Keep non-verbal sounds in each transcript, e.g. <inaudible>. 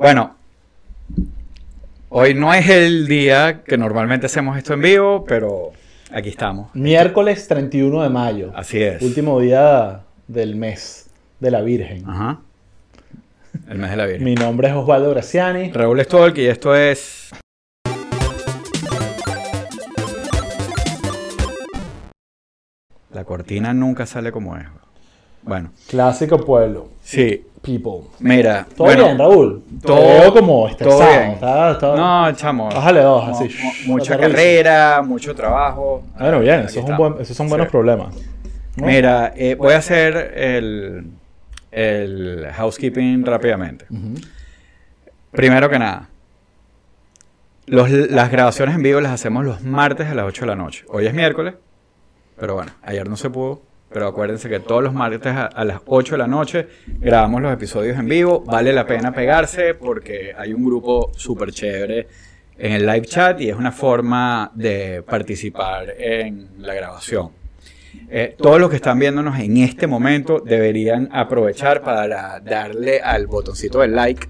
Bueno, hoy no es el día que normalmente hacemos esto en vivo, pero aquí estamos. Miércoles 31 de mayo. Así es. Último día del mes de la Virgen. Ajá. El mes de la Virgen. Mi nombre es Osvaldo Graciani. Raúl Stolk y esto es... La cortina nunca sale como es. Bueno, Clásico pueblo. sí. People. Mira, ¿Todo bueno, bien, Raúl? todo- Te veo como estresado. todo bien. Está- está- No, chamo. Bájale dos, así. mucha carrera, mucho trabajo. Bueno, bien, esos son, buen- esos son buenos Sí. problemas. ¿no? Mira, eh, voy a hacer el, el housekeeping rápidamente. Primero que nada, los- las grabaciones en vivo las hacemos los martes a las 8 de la noche. Hoy es miércoles, pero bueno, ayer no se pudo. Pero acuérdense que todos los martes a, a las 8 de la noche grabamos los episodios en vivo. Vale la pena pegarse porque hay un grupo súper chévere en el live chat y es una forma de participar en la grabación. Eh, todos los que están viéndonos en este momento deberían aprovechar para darle al botoncito del like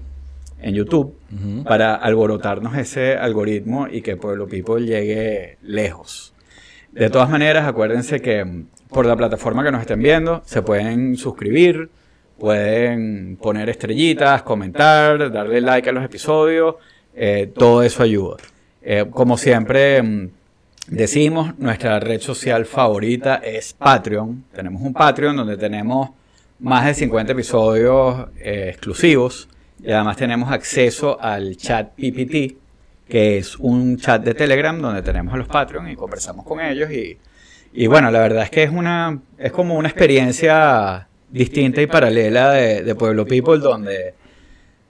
en YouTube para alborotarnos ese algoritmo y que Pueblo People llegue lejos. De todas maneras, acuérdense que mm, por la plataforma que nos estén viendo, se pueden suscribir, pueden poner estrellitas, comentar, darle like a los episodios, eh, todo eso ayuda. Eh, como siempre mm, decimos, nuestra red social favorita es Patreon. Tenemos un Patreon donde tenemos más de 50 episodios eh, exclusivos y además tenemos acceso al chat PPT, que es un chat de Telegram donde tenemos a los Patreon y conversamos con ellos y, y bueno, la verdad es que es una es como una experiencia distinta y paralela de, de Pueblo People donde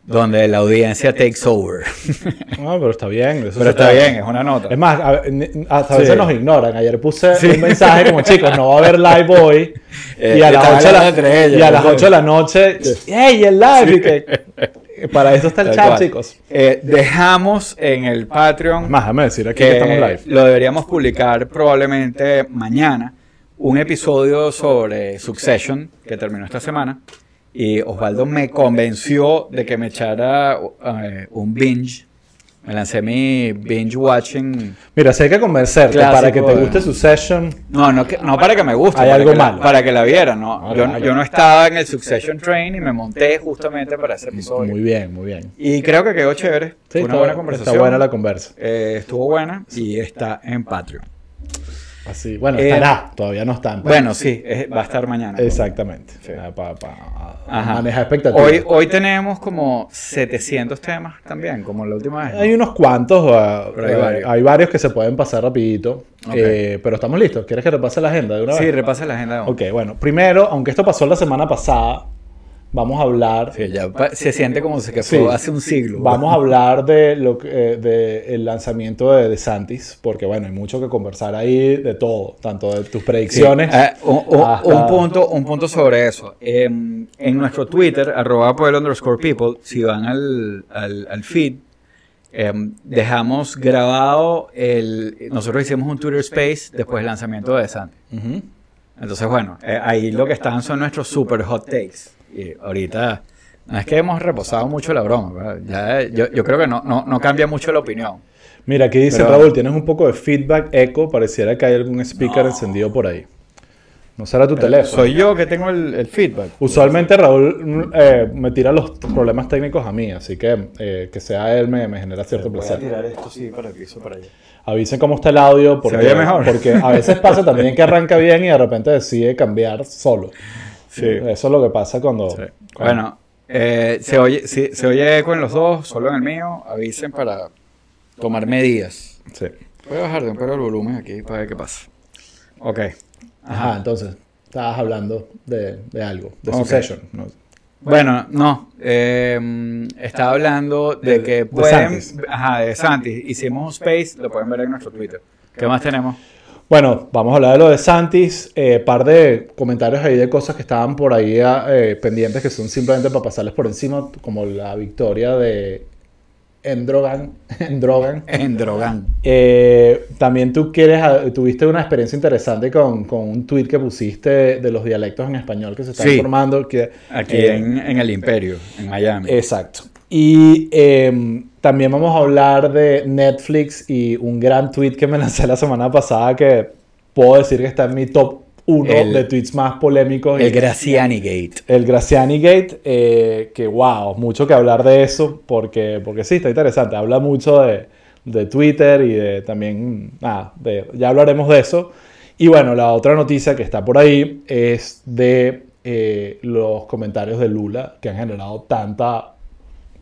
donde la audiencia takes over. <laughs> No, pero está bien. eso Pero está bien, es una nota. Es más, a- hasta a Sí. veces nos ignoran. Ayer puse Sí. un mensaje como, chicos, no va a haber live hoy. <laughs> Eh, y a las estaban 8 de la, y a las ¿no? 8 de la noche, ¡hey, el live! Y que- <laughs> para eso está el chat, cual. chicos. Eh, dejamos en el Patreon más, déjame decir aquí que que estamos live. lo deberíamos publicar probablemente mañana, un episodio sobre Succession que terminó esta semana. Y Osvaldo me convenció de que me echara eh, un binge. Me lancé mi binge watching. Mira, si hay que convencerte Clásico para que te guste su session, No, no, que- no para que me guste. Hay algo malo. para que la viera, no. Yo, yo no estaba en el Succession Train y me monté justamente para ese episodio. muy bien, muy bien. Y creo que quedó chévere. Sí, Fue una está, buena conversación. está buena la conversa. Eh, estuvo buena y está en Patreon. Así, bueno, Eh, estará, todavía no está. en Bueno, sí, es- va a estar mañana. Exactamente. Sí. Para Ajá. manejar expectativas. Hoy, hoy tenemos como 700 temas también, como la última vez. ¿no? Hay unos cuantos, uh, hay uh, varios. hay varios que se pueden pasar rapidito, Ok. eh, pero estamos listos. ¿Quieres que repase la agenda de una Sí, vez? repasa la agenda. de hoy. Ok, bueno, primero, aunque esto pasó la semana pasada, vamos a hablar, Sí, ya se siente como si que Sí. fue hace un siglo. vamos a hablar de lo que, eh, de el lanzamiento de DeSantis, porque bueno, hay mucho que conversar ahí de todo, tanto de tus Sí, predicciones. eh, un, un- hasta- un punto, un punto sobre eso. Eh, en nuestro Twitter, arroba pueblo underscore people, si van al, al, al feed, eh, dejamos grabado el... Nosotros hicimos un Twitter Space después del lanzamiento de Santi. Ujú. Entonces, bueno, eh, ahí lo que están son nuestros super hot takes. Y ahorita, no es que hemos reposado mucho la broma, ya, yo, yo creo que no, no, no cambia mucho la opinión. Mira, aquí dice Pero- Raúl, tienes un poco de feedback eco, pareciera que hay algún speaker encendido por ahí. No será tu teléfono. Soy yo que tengo el, el feedback. Usualmente Raúl mm, eh, me tira los problemas técnicos a mí, así que eh, que sea él me, me genera cierto Voy a placer. tirar esto sí para el piso para allá. Avisen cómo está el audio, porque, oye mejor? porque a veces pasa también que arranca bien y de repente decide cambiar solo. Sí. Eso es lo que pasa cuando... Sí. cuando- Bueno, eh, se, oye, si- se oye eco en los dos, solo en el mío. Avisen para tomar medidas. sí. Voy a bajar de un poco el volumen aquí para ver qué pasa. Ok. Ajá, entonces, estabas hablando de, de algo, de Ok. Succession. ¿no? Bueno, no. eh, estaba hablando de que de pueden. Ajá, de Santis. Hicimos un space, lo pueden ver en nuestro Twitter. ¿Qué más tenemos? Bueno, vamos a hablar de lo de Santis. Eh, par de comentarios ahí de cosas que estaban por ahí eh, pendientes que son simplemente para pasarles por encima, como la victoria de Endrogan. <laughs> Endrogan. En Drogan. Eh, también tú quieres, tuviste una experiencia interesante con, con, un tweet que pusiste de los dialectos en español que se están Sí. formando. Que, Aquí eh, en, en el Imperio, en Miami. Exacto. Y eh, también vamos a hablar de Netflix y un gran tweet que me lancé la semana pasada que puedo decir que está en mi top 1 El- de tweets más polémicos. el Graciani Gate. el Graciani Gate, eh, que wow, mucho que hablar de eso, porque, porque sí, está interesante. Habla mucho de, de Twitter y de también, nada, de, ya hablaremos de eso. Y bueno, la otra noticia que está por ahí es de eh, los comentarios de Lula, que han generado tanta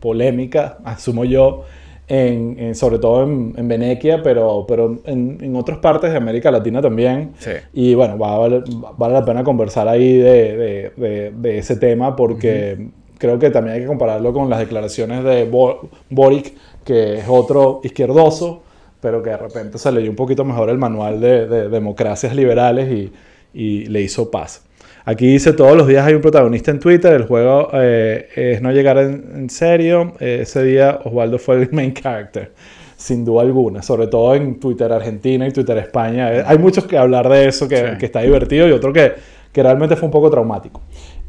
polémica, asumo yo, en, en- sobre todo en, en Venecia, pero, pero en, en otras partes de América Latina también. Sí. Y bueno, va a valer- vale la pena conversar ahí de, de- de- de ese tema porque creo que también hay que compararlo con las declaraciones de Bo- Boric, que es otro izquierdoso, pero que de repente se leyó un poquito mejor el manual de, de democracias liberales y, y le hizo paz. Aquí dice, todos los días hay un protagonista en Twitter, el juego eh, es no llegar en, en serio, Eh, ese día Osvaldo fue el main character, sin duda alguna, sobre todo en Twitter Argentina y Twitter España. Eh, hay muchos que hablar de eso, que, Sí. que está divertido, y otro que, que realmente fue un poco traumático.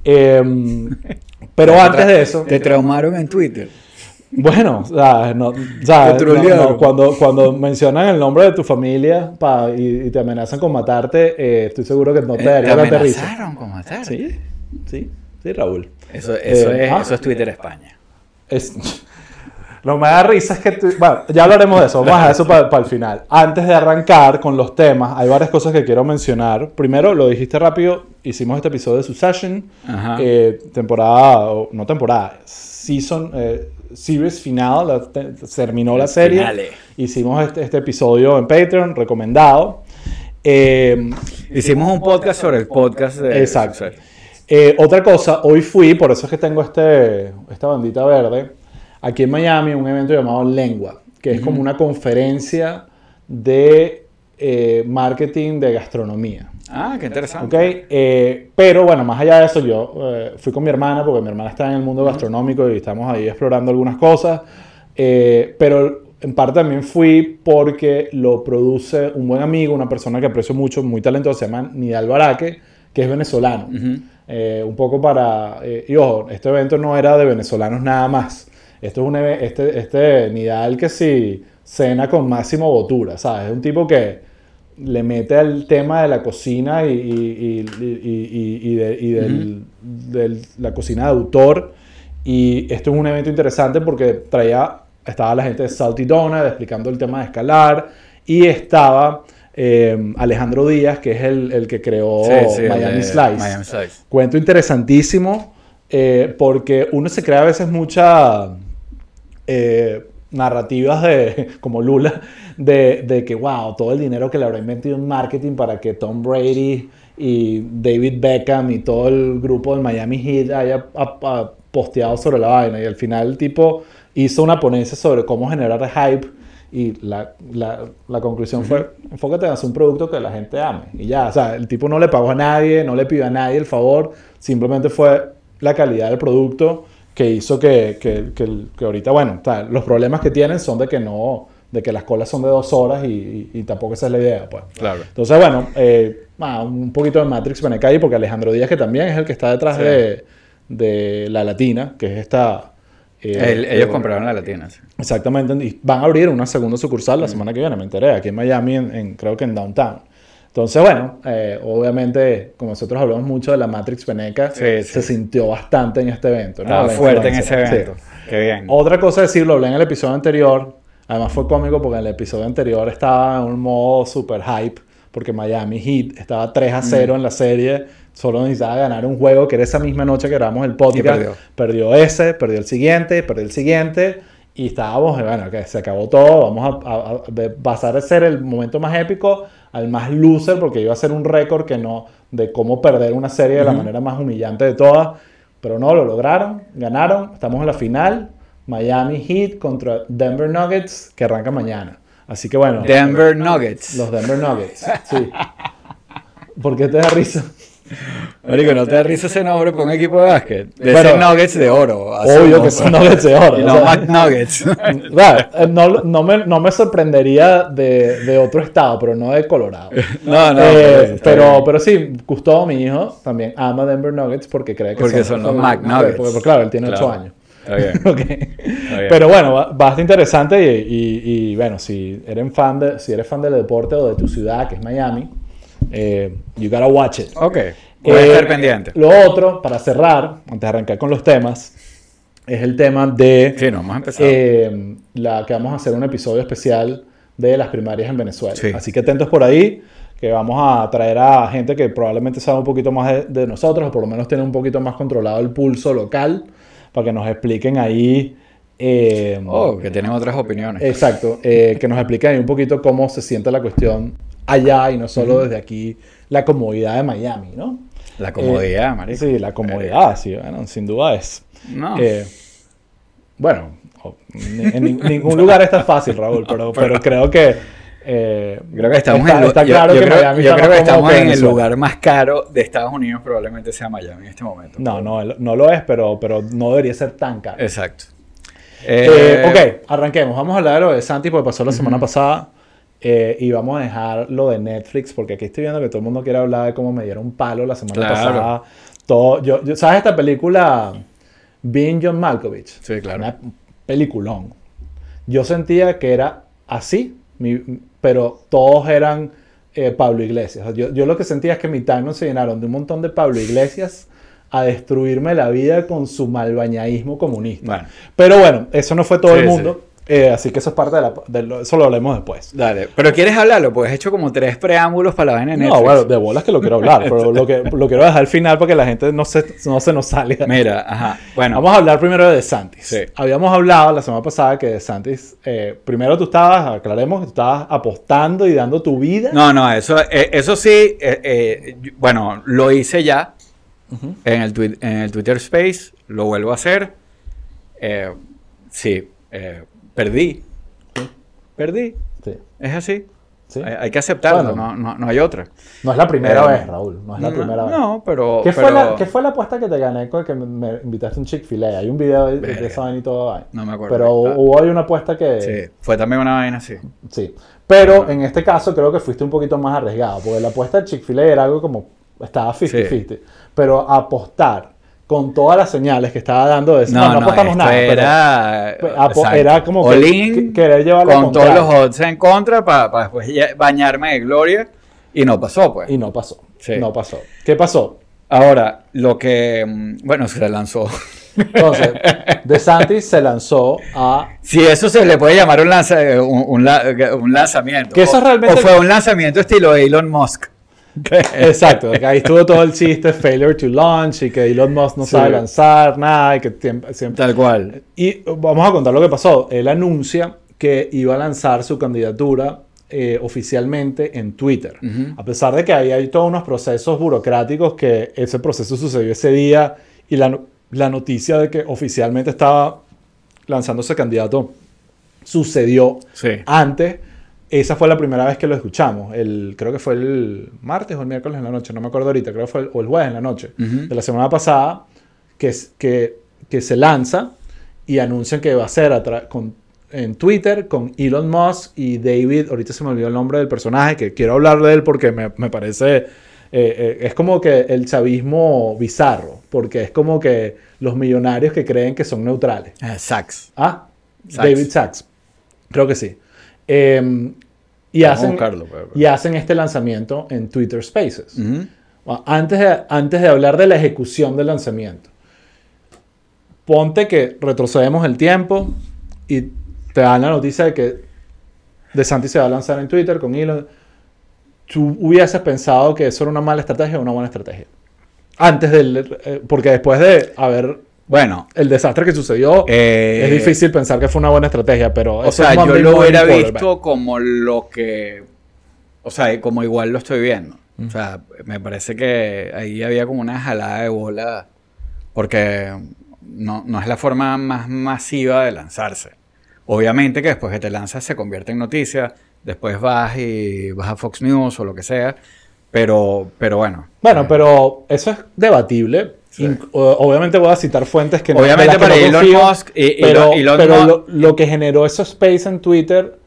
Em, pero antes de eso... Te traumaron en Twitter. Bueno, o sea, no, o sea, Te no- trolearon. no, cuando, cuando mencionan el nombre de tu familia pa, y, y te amenazan con matarte, eh, estoy seguro que no te Eh, daría tanta risa. amenazaron con matar. Sí, sí, sí, Raúl. Eso, eso, Eh, es, ah. eso es Twitter España. Es, lo que me da risa es que... tú- bueno, ya hablaremos de eso, vamos a dejar eso para, el final. Antes de arrancar con los temas, hay varias cosas que quiero mencionar. Primero, lo dijiste rápido, hicimos este episodio de Succession, Ajá. eh, temporada, o no temporada, season, eh, series final, la- terminó la serie. Finale. Hicimos este, este episodio en Patreon, recomendado. Eh, Hicimos un podcast sobre el podcast de Exacto. Eh, otra cosa, hoy fui, por eso es que tengo este, esta bandita verde, aquí en Miami, un evento llamado Lengua, que es como una conferencia de eh, marketing de gastronomía. Ah, qué interesante. Eh, pero bueno, más allá de eso, yo eh, fui con mi hermana, porque mi hermana está en el mundo gastronómico y estamos ahí explorando algunas cosas. Eh, pero en parte también fui porque lo produce un buen amigo, una persona que aprecio mucho, muy talentosa, se llama Nidal Baraque, que es venezolano. Un poco para... y ojo, este evento no era de venezolanos nada más. Esto es un este, este Nidal que sí cena con máximo botura, ¿sabes? Es un tipo que le mete al tema de la cocina y, y, y- y- y- y de, del- la cocina de autor. Y esto es un evento interesante porque traía, estaba la gente de Salty Donut explicando el tema de escalar y estaba eh, Alejandro Díaz, que es el, el que creó Sí, sí, el Miami Slice. Miami Slice. Cuento interesantísimo eh, porque uno se crea a veces muchas eh, narrativas de, como Lula, de, de que, wow, todo el dinero que le habrá metido en marketing para que Tom Brady y David Beckham y todo el grupo del Miami Heat haya a- a- posteado sobre la vaina. Y al final el tipo hizo una ponencia sobre cómo generar hype y la, la- la conclusión fue, enfócate en hacer un producto que la gente ame. Y ya, o sea, el tipo no le pagó a nadie, no le pidió a nadie el favor, simplemente fue la calidad del producto que hizo que, que, que, que ahorita, bueno, sea, los problemas que tienen son de que no, de que las colas son de dos horas y, y- y tampoco esa es la idea, pues. Claro. Entonces, bueno, eh, ah, un poquito de Matrix Beneca ahí, porque Alejandro Díaz, que también es el que está detrás Sí. de, de La Latina, que es esta... eh, El- ellos eh, compraron la latina. sí. Exactamente, y van a abrir una segunda sucursal la semana que viene, me enteré, aquí en Miami, en, en- creo que en Downtown. Entonces, bueno, eh, obviamente, como nosotros hablamos mucho de la Matrix Veneca, Sí, sí. se sintió bastante en este evento. ¿no? Fuerte en ese evento. Sí. Qué bien. Otra cosa decir, lo hablé en el episodio anterior, además fue cómico porque en el episodio anterior estaba en un modo super hype, porque Miami Heat estaba 3 a 0 en la serie, solo necesitaba ganar un juego que era esa misma noche que grabamos el podcast. perdió. Perdió ese, perdió el siguiente, perdió el siguiente. Y estábamos, bueno, que se acabó todo. Vamos a, a- a- pasar de ser el momento más épico al más loser, porque iba a ser un récord que no, de cómo perder una serie de la manera más humillante de todas. Pero no, lo lograron, ganaron. Estamos en la final. Miami Heat contra Denver Nuggets, que arranca mañana. Así que bueno, Denver Nuggets. los Denver Nuggets. Sí. ¿Por qué te da risa? Marico, ¿no te da risa ese nombre para un equipo de básquet? De Bueno, Nuggets de oro. Obvio que son nuggets de oro. Y no McNuggets. <laughs> Eh, no, no, me, no me sorprendería de, de otro estado, pero no de Colorado. <laughs> No, no, Eh, pero pero, sí, Gustavo, mi hijo, también ama Denver Nuggets porque cree que Porque son los McNuggets. Porque, porque, claro, él tiene Claro. 8 años. Está bien. <laughs> Ok. bien. Pero bueno, ba- bastante interesante y, y- y, bueno, si eres fan de, si eres fan del deporte o de tu ciudad, que es Miami, eh, you gotta watch it. Ok. Voy a Eh, estar pendiente. Lo otro, para cerrar, antes de arrancar con los temas, es el tema de Sí, no, hemos empezado. eh, la que vamos a hacer un episodio especial de las primarias en Venezuela. Sí. Así que atentos por ahí, que vamos a traer a gente que probablemente sabe un poquito más de, de nosotros, o por lo menos tiene un poquito más controlado el pulso local, para que nos expliquen ahí. eh, oh, que tienen otras opiniones. Exacto, eh, que nos expliquen ahí un poquito cómo se siente la cuestión allá y no solo desde aquí, la comodidad de Miami, ¿no? La comodidad, marico. Sí, la comodidad, sí, bueno, sin duda es. No. Eh, bueno, en ni- ningún lugar es tan fácil, Raúl, pero, <laughs> pero creo que. eh, Creo que estamos está, en, el- está yo- claro yo que creo, yo está que estamos en el lugar más caro de Estados Unidos, probablemente sea Miami en este momento. No, no, no lo es, pero, pero no debería ser tan caro. Exacto. Eh, Eh, ok, arranquemos. Vamos a hablar de lo de Santi porque pasó la semana pasada. Eh, y vamos a dejar lo de Netflix porque aquí estoy viendo que todo el mundo quiere hablar de cómo me dieron un palo la semana Claro. pasada. Todo, yo, yo- ¿Sabes esta película Being John Malkovich? Sí, claro. Una peliculón. Yo sentía que era así, mi- pero todos eran eh, Pablo Iglesias. Yo, yo lo que sentía es que mi timeline se llenaron de un montón de Pablo Iglesias a destruirme la vida con su malbañaísmo comunista. Bueno, Pero bueno, eso no fue todo Sí, el mundo. Eh, así que eso es parte de la... de lo- eso lo hablemos después. dale. Pero ¿quieres hablarlo? Pues he hecho como tres preámbulos para la vaina de Netflix. No, bueno, de bolas que lo quiero hablar, pero lo, que, <laughs> lo quiero dejar al final para que la gente no se, no se nos salga. Mira, ajá. Bueno, Vamos a hablar primero de DeSantis. Sí. Habíamos hablado la semana pasada que DeSantis, eh, primero tú estabas, aclaremos, que tú estabas apostando y dando tu vida. No, no, eso, eh, eso sí, bueno, lo hice ya en, el en el Twitter Space, lo vuelvo a hacer. Sí, eh, perdí. Perdí, Sí, es así. sí. Hay, hay que aceptarlo, Bueno. no, no, no hay otra. No es la primera Eh, vez, Raúl. No es la no, primera vez. No, pero... ¿Qué, fue la, ¿Qué fue la apuesta que te gané con que me, invitaste a un Chick-fil-A? Hay un video de, de esa vaina y todo. ahí. No me acuerdo. Pero Ah, hubo ahí una apuesta que... Sí, fue también una vaina así. Sí, pero en este caso creo que fuiste un poquito más arriesgado, porque la apuesta de Chick-fil-A era algo como, estaba 50-50, pero apostar con todas las señales que estaba dando de No, no, apostamos esto nada, era, Pues, era como que- querer llevarlo con todos los odds en contra para después ya- bañarme de gloria y no pasó pues. y no pasó, Sí. no pasó. ¿Qué pasó? Ahora, lo que, mm, bueno, se lanzó. Entonces, DeSantis se lanzó a... Si eso se le puede llamar un, lanza- eh, un, un la- un lanzamiento. Que eso O- realmente- O fue un lanzamiento estilo Elon Musk. Exacto, que ahí estuvo todo el chiste, failure to launch, y que Elon Musk no Sí. sabe lanzar nada, y que siempre... Tal cual. Y vamos a contar lo que pasó. Él anuncia que iba a lanzar su candidatura eh, oficialmente en Twitter. Ujú. A pesar de que ahí hay todos unos procesos burocráticos que ese proceso sucedió ese día y la, la noticia de que oficialmente estaba lanzándose candidato sucedió Sí. antes. Esa fue la primera vez que lo escuchamos. El, creo que fue el martes o el miércoles en la noche, no me acuerdo ahorita, creo que fue el, o el jueves en la noche de la semana pasada, que, que, que se lanza y anuncian que va a ser a con, en Twitter con Elon Musk y David, ahorita se me olvidó el nombre del personaje, que quiero hablar de él porque me, me parece, eh, eh, es como que el chavismo bizarro, porque es como que los millonarios que creen que son neutrales. Eh, Sachs. Ah, Sachs. David Sachs. Creo que sí. Y, Vamos a hacen, buscarlo, pues, pues. y hacen este lanzamiento en Twitter Spaces. Bueno, Antes de, antes de hablar de la ejecución del lanzamiento, ponte que retrocedemos el tiempo y te dan la noticia de que DeSantis se va a lanzar en Twitter con Elon. ¿Tú hubieses pensado que eso era una mala estrategia o una buena estrategia? Antes del... eh, porque después de haber Bueno, el desastre que sucedió, eh, es difícil pensar que fue una buena estrategia, pero... O sea, yo lo hubiera visto como lo que. O sea, como igual lo estoy viendo. O sea, me parece que ahí había como una jalada de bola. Porque no, no es la forma más masiva de lanzarse. Obviamente que después que te lanzas se convierte en noticia. Después vas y vas a Fox News o lo que sea. Pero, pero bueno. Bueno, pero eso es debatible. O- Obviamente voy a citar fuentes que no Obviamente que para Elon confío, Musk y- y pero, lo- Elon pero lo, lo que generó ese space en Twitter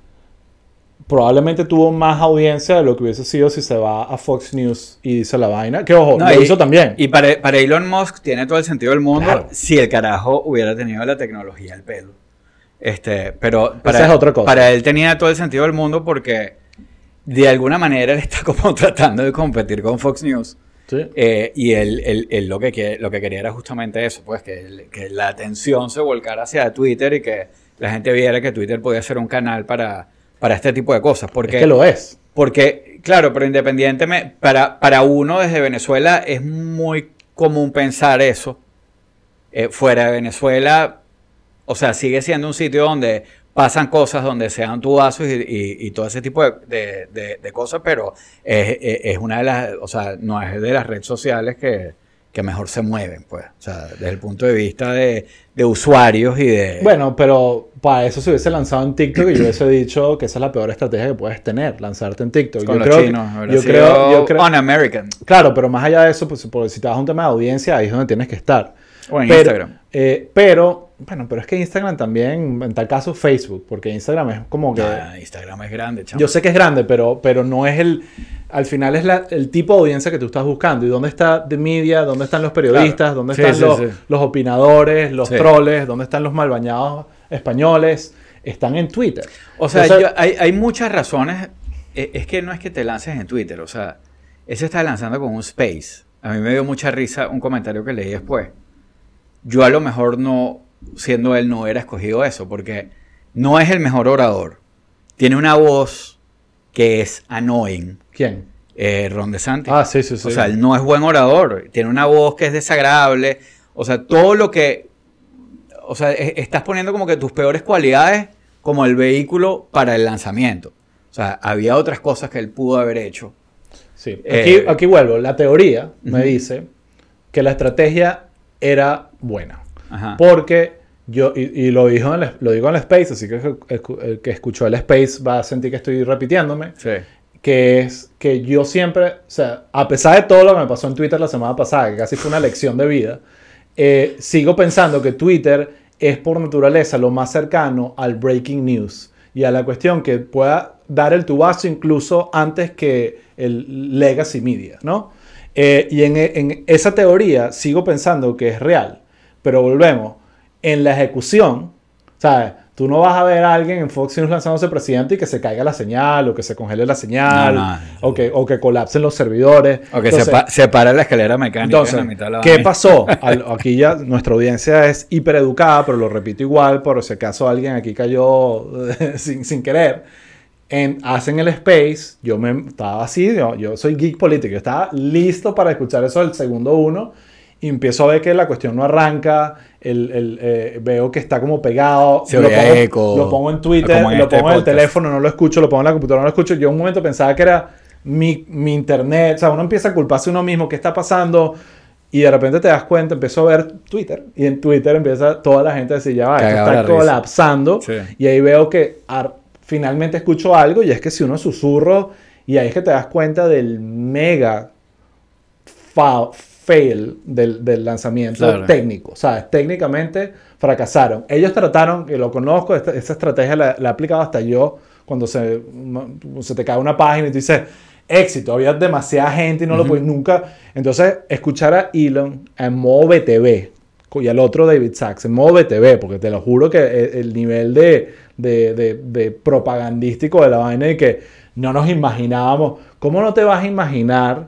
probablemente tuvo más audiencia de lo que hubiese sido si se va a Fox News y dice la vaina. Que ojo, No, lo y- hizo también. Y para, para Elon Musk tiene todo el sentido del mundo Claro. si el carajo hubiera tenido la tecnología del pelo. Este, pero para, Esa es otra cosa. para él tenía todo el sentido del mundo porque de alguna manera él está como <laughs> tratando de competir con Fox News. Sí. Eh, y él, él- él lo, que lo que quería era justamente eso, pues que, que la atención se volcara hacia Twitter y que la gente viera que Twitter podía ser un canal para, para este tipo de cosas. Porque es que lo es. porque, claro, pero independientemente, para, para uno desde Venezuela es muy común pensar eso. Eh, fuera de Venezuela, o sea, sigue siendo un sitio donde pasan cosas, donde se dan tubazos y, y- y todo ese tipo de, de- de- de cosas, pero es, una de las, o sea, no es de las redes sociales que, que mejor se mueven, pues. O sea, desde el punto de vista de, usuarios y de... Bueno, pero para eso se hubiese lanzado en TikTok y yo hubiese dicho que esa es la peor estrategia que puedes tener, lanzarte en TikTok. con yo los creo chinos, yo creo, yo creo, un-American. Claro, pero más allá de eso, pues, si te vas a un tema de audiencia, ahí es donde tienes que estar. O en pero, Instagram. eh, pero, bueno, pero es que Instagram también, en tal caso Facebook, porque Instagram es como que... Ah, Instagram es grande, chamo. Yo sé que es grande, pero, pero no es el... Al final es la- el tipo de audiencia que tú estás buscando. ¿Y dónde está The Media? ¿Dónde están los periodistas? Claro. ¿Dónde Sí, están sí, los, sí. los opinadores? ¿Los troles? ¿Dónde están los malbañados españoles? Están en Twitter. O sea, yo- hay, hay muchas razones. Eh, Es que no es que te lances en Twitter, o sea, ese está lanzando con un space. A mí me dio mucha risa un comentario que leí después. Yo a lo mejor no, siendo él, no hubiera escogido eso, porque no es el mejor orador. Tiene una voz que es annoying. ¿Quién? Eh, Ron DeSantis. Ah, sí, sí, sí. O sea, él no es buen orador. Tiene una voz que es desagradable. O sea, todo lo que. O sea, e- estás poniendo como que tus peores cualidades como el vehículo para el lanzamiento. O sea, había otras cosas que él pudo haber hecho. Sí. Eh, Aquí, vuelvo. La teoría me dice que la estrategia era buena. Ajá. Porque yo, y, y lo, dijo en el- lo digo en el Space, así que el, el que escuchó el Space va a sentir que estoy repitiéndome. Sí. que es que yo siempre, o sea, a pesar de todo lo que me pasó en Twitter la semana pasada, que casi fue una lección de vida, eh, sigo pensando que Twitter es por naturaleza lo más cercano al breaking news y a la cuestión que pueda dar el tubazo incluso antes que el legacy media, ¿no? Eh, y en, en esa teoría sigo pensando que es real, pero volvemos, en la ejecución, ¿sabes? Tú no vas a ver a alguien en Fox News lanzándose presidente y que se caiga la señal, o que se congele la señal, No, no. o, que, o que colapsen los servidores. O que Entonces, se, pa- se para la escalera mecánica entonces, en la mitad de la ¿qué pasó? <laughs> Al- aquí ya nuestra audiencia es hipereducada, pero lo repito igual, por si acaso alguien aquí cayó <laughs> sin, sin querer. En, hacen el space, yo me estaba así, yo, yo soy geek político, yo estaba listo para escuchar eso del segundo uno y empiezo a ver que la cuestión no arranca, el, el, eh, veo que está como pegado, Se lo, pongo, eco, lo pongo en Twitter, lo este pongo en el teléfono, no lo escucho, lo pongo en la computadora, no lo escucho. Yo un momento pensaba que era mi, mi internet, o sea, uno empieza a culparse a uno mismo, ¿qué está pasando? Y de repente te das cuenta, empiezo a ver Twitter, y en Twitter empieza toda la gente a decir, ya va, esto está colapsando. Sí. Y ahí veo que ar- finalmente escucho algo, y es que si uno susurro, y ahí es que te das cuenta del mega fa- fail del, del lanzamiento Claro. técnico. ¿Sabes? Técnicamente fracasaron. Ellos trataron, que lo conozco, esta, esta estrategia la, la he aplicado hasta yo, cuando se, se te cae una página y tú dices, éxito, había demasiada gente y no lo puedes nunca. Entonces, escuchar a Elon en modo BTV y al otro David Sachs en modo BTV, porque te lo juro que el, el nivel de, de, de- de propagandístico de la vaina y que no nos imaginábamos, ¿cómo no te vas a imaginar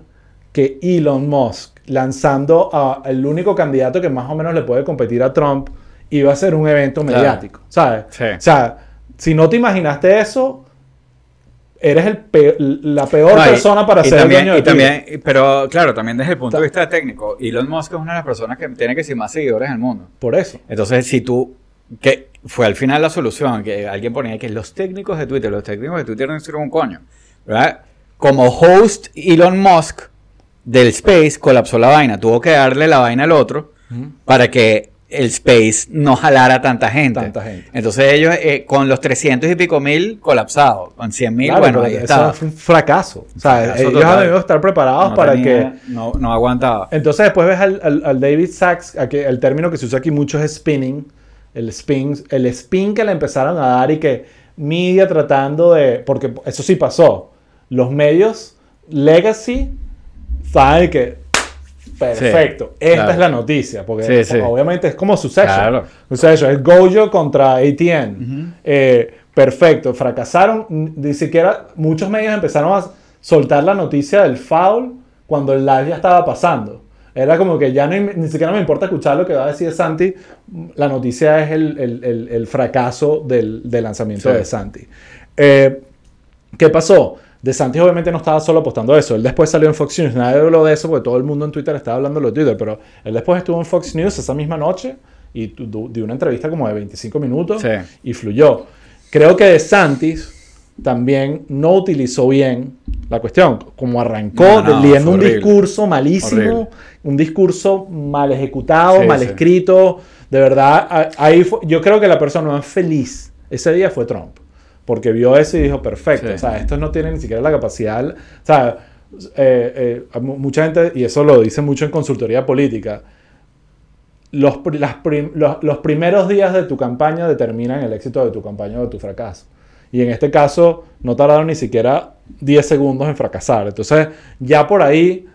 que Elon Musk lanzando a el único candidato que más o menos le puede competir a Trump iba a ser un evento Claro. mediático, ¿sabes? Sí. O sea, si no te imaginaste eso, eres el la peor No, y- persona para ser también, el dueño de y también, Pero claro, también desde el punto de vista técnico, Elon Musk es una de las personas que tiene que ser más seguidores en el mundo. Por eso. Entonces, si tú, que fue al final la solución, que alguien ponía que los técnicos de Twitter, los técnicos de Twitter no hicieron un coño, ¿verdad? Como host Elon Musk del Space colapsó la vaina, tuvo que darle la vaina al otro para que el space no jalara tanta gente. Tanta gente. Entonces ellos eh, con los 300 y pico mil colapsados, con 100 mil, Claro, bueno, ahí estaba. fue un fracaso. O sea, Fracaso ellos han debido estar preparados No para tenía- que... No, no aguantaba. Entonces después ves al, al- al David Sachs, a que el término que se usa aquí mucho es spinning, el spin, el spin que le empezaron a dar y que media tratando de, porque eso sí pasó, los medios legacy saben que perfecto, esta claro. es la noticia, porque Sí, sí. obviamente es como Succession, Claro. Succession, es Gojo contra ATN, Eh, perfecto, fracasaron, ni siquiera muchos medios empezaron a soltar la noticia del foul cuando el live ya estaba pasando. Era como que ya no, ni siquiera me importa escuchar lo que va a decir Santi. La noticia es el, el- el- el fracaso del, del lanzamiento de Santi. Eh, ¿Qué pasó? De Santi obviamente no estaba solo apostando a eso. Él después salió en Fox News. Nadie habló de eso porque todo el mundo en Twitter estaba hablando de Twitter. Pero él después estuvo en Fox News esa misma noche y dio una entrevista como de 25 minutos Sí. y fluyó. Creo que De Santis también no utilizó bien la cuestión. Como arrancó No, no, leyendo un horrible. discurso malísimo, Horrible. un discurso mal ejecutado, Sí, mal sí. escrito. De verdad, ahí fue- yo creo que la persona más feliz ese día fue Trump. Porque vio eso y dijo, perfecto. Sí. O sea, estos no tienen ni siquiera la capacidad. O sea, eh, eh, mucha gente, y eso lo dice mucho en consultoría política, los, las prim- los, los primeros días de tu campaña determinan el éxito de tu campaña o de tu fracaso. Y en este caso no tardaron ni siquiera 10 segundos en fracasar. Entonces ya por ahí,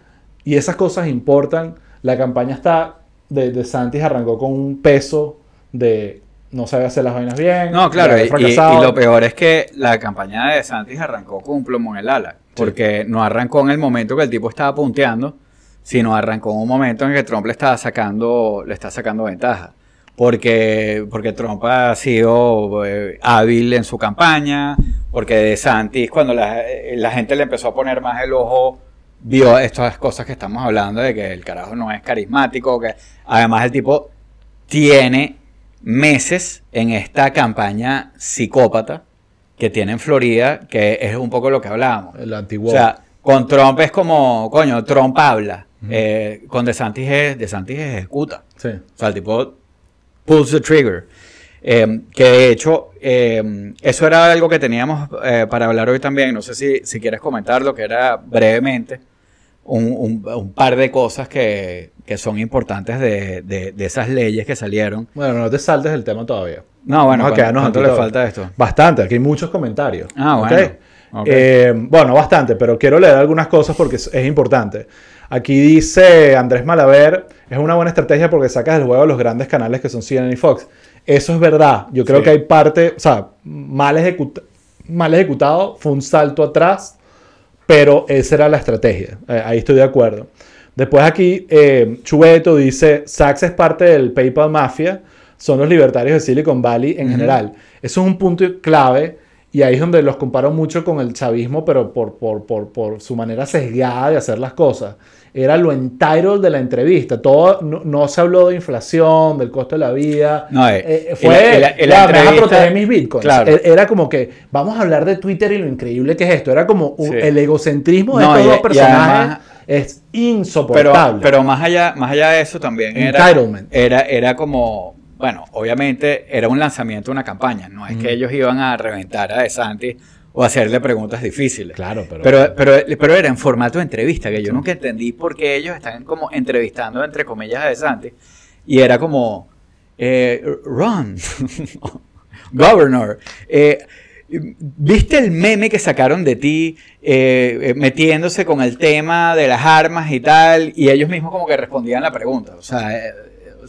y esas cosas importan, la campaña está de, de Santis arrancó con un peso de no sabe hacer las vainas bien. No, claro, y lo peor es que la campaña de Santis arrancó con un plomo en el ala, porque no arrancó en el momento que el tipo estaba punteando, sino arrancó en un momento en que Trump le estaba sacando, le está sacando ventaja. Porque, porque Trump ha sido eh, hábil en su campaña, porque de Santis, cuando la, eh, la gente le empezó a poner más el ojo, vio estas cosas que estamos hablando, de que el carajo no es carismático, que además el tipo tiene meses en esta campaña psicópata que tiene en Florida, que es un poco lo que hablábamos. El antiguo. O sea, con Trump es como, coño, Trump habla. Eh, con DeSantis es, DeSantis ejecuta. sí. O sea, el tipo pulls the trigger. Eh, que de hecho, eh, eso era algo que teníamos eh, para hablar hoy también. No sé si, si quieres comentarlo, que era brevemente un, un- un par de cosas que, que son importantes de, de- de esas leyes que salieron. Bueno, no te saltes del tema todavía. No, bueno, Vamos a ¿cuánto, quedarnos cuánto aquí le falta esto? Bastante, aquí hay muchos comentarios. Ah, bueno. Ok. Eh, bueno, bastante, pero quiero leer algunas cosas porque es, es importante. Aquí dice Andrés Malaver, es una buena estrategia porque sacas del juego a los grandes canales que son CNN y Fox. Eso es verdad. Yo creo Sí. que hay parte, o sea, mal, ejecuta- mal ejecutado, fue un salto atrás, pero esa era la estrategia. Eh, ahí estoy de acuerdo. Después aquí, eh, Chueto dice, Sachs es parte del PayPal Mafia, son los libertarios de Silicon Valley en general. Eso es un punto clave y ahí es donde los comparo mucho con el chavismo, pero por, por, por, por su manera sesgada de hacer las cosas. Era lo entitled de la entrevista. Todo, no, no se habló de inflación, del costo de la vida. No, eh, Eh, fue, la- y la- y la "Ya, me vas a proteger mis bitcoins. Claro. E- Era como que, vamos a hablar de Twitter y lo increíble que es esto. Era como un- Sí. el egocentrismo de No, estos y- dos personajes. además- es insoportable. pero más allá, más allá de eso también era, Entitlement. era, era como, bueno, obviamente era un lanzamiento de una campaña, no es que ellos iban a reventar a DeSantis o hacerle preguntas difíciles. Claro, pero- pero, pero, pero era en formato de entrevista, que yo nunca entendí por qué ellos están como entrevistando, entre comillas, a DeSantis, y era como, eh, Ron, <laughs> Governor, eh, ¿Viste el meme que sacaron de ti eh, eh, metiéndose con el tema de las armas y tal? Y ellos mismos como que respondían la pregunta. O sea,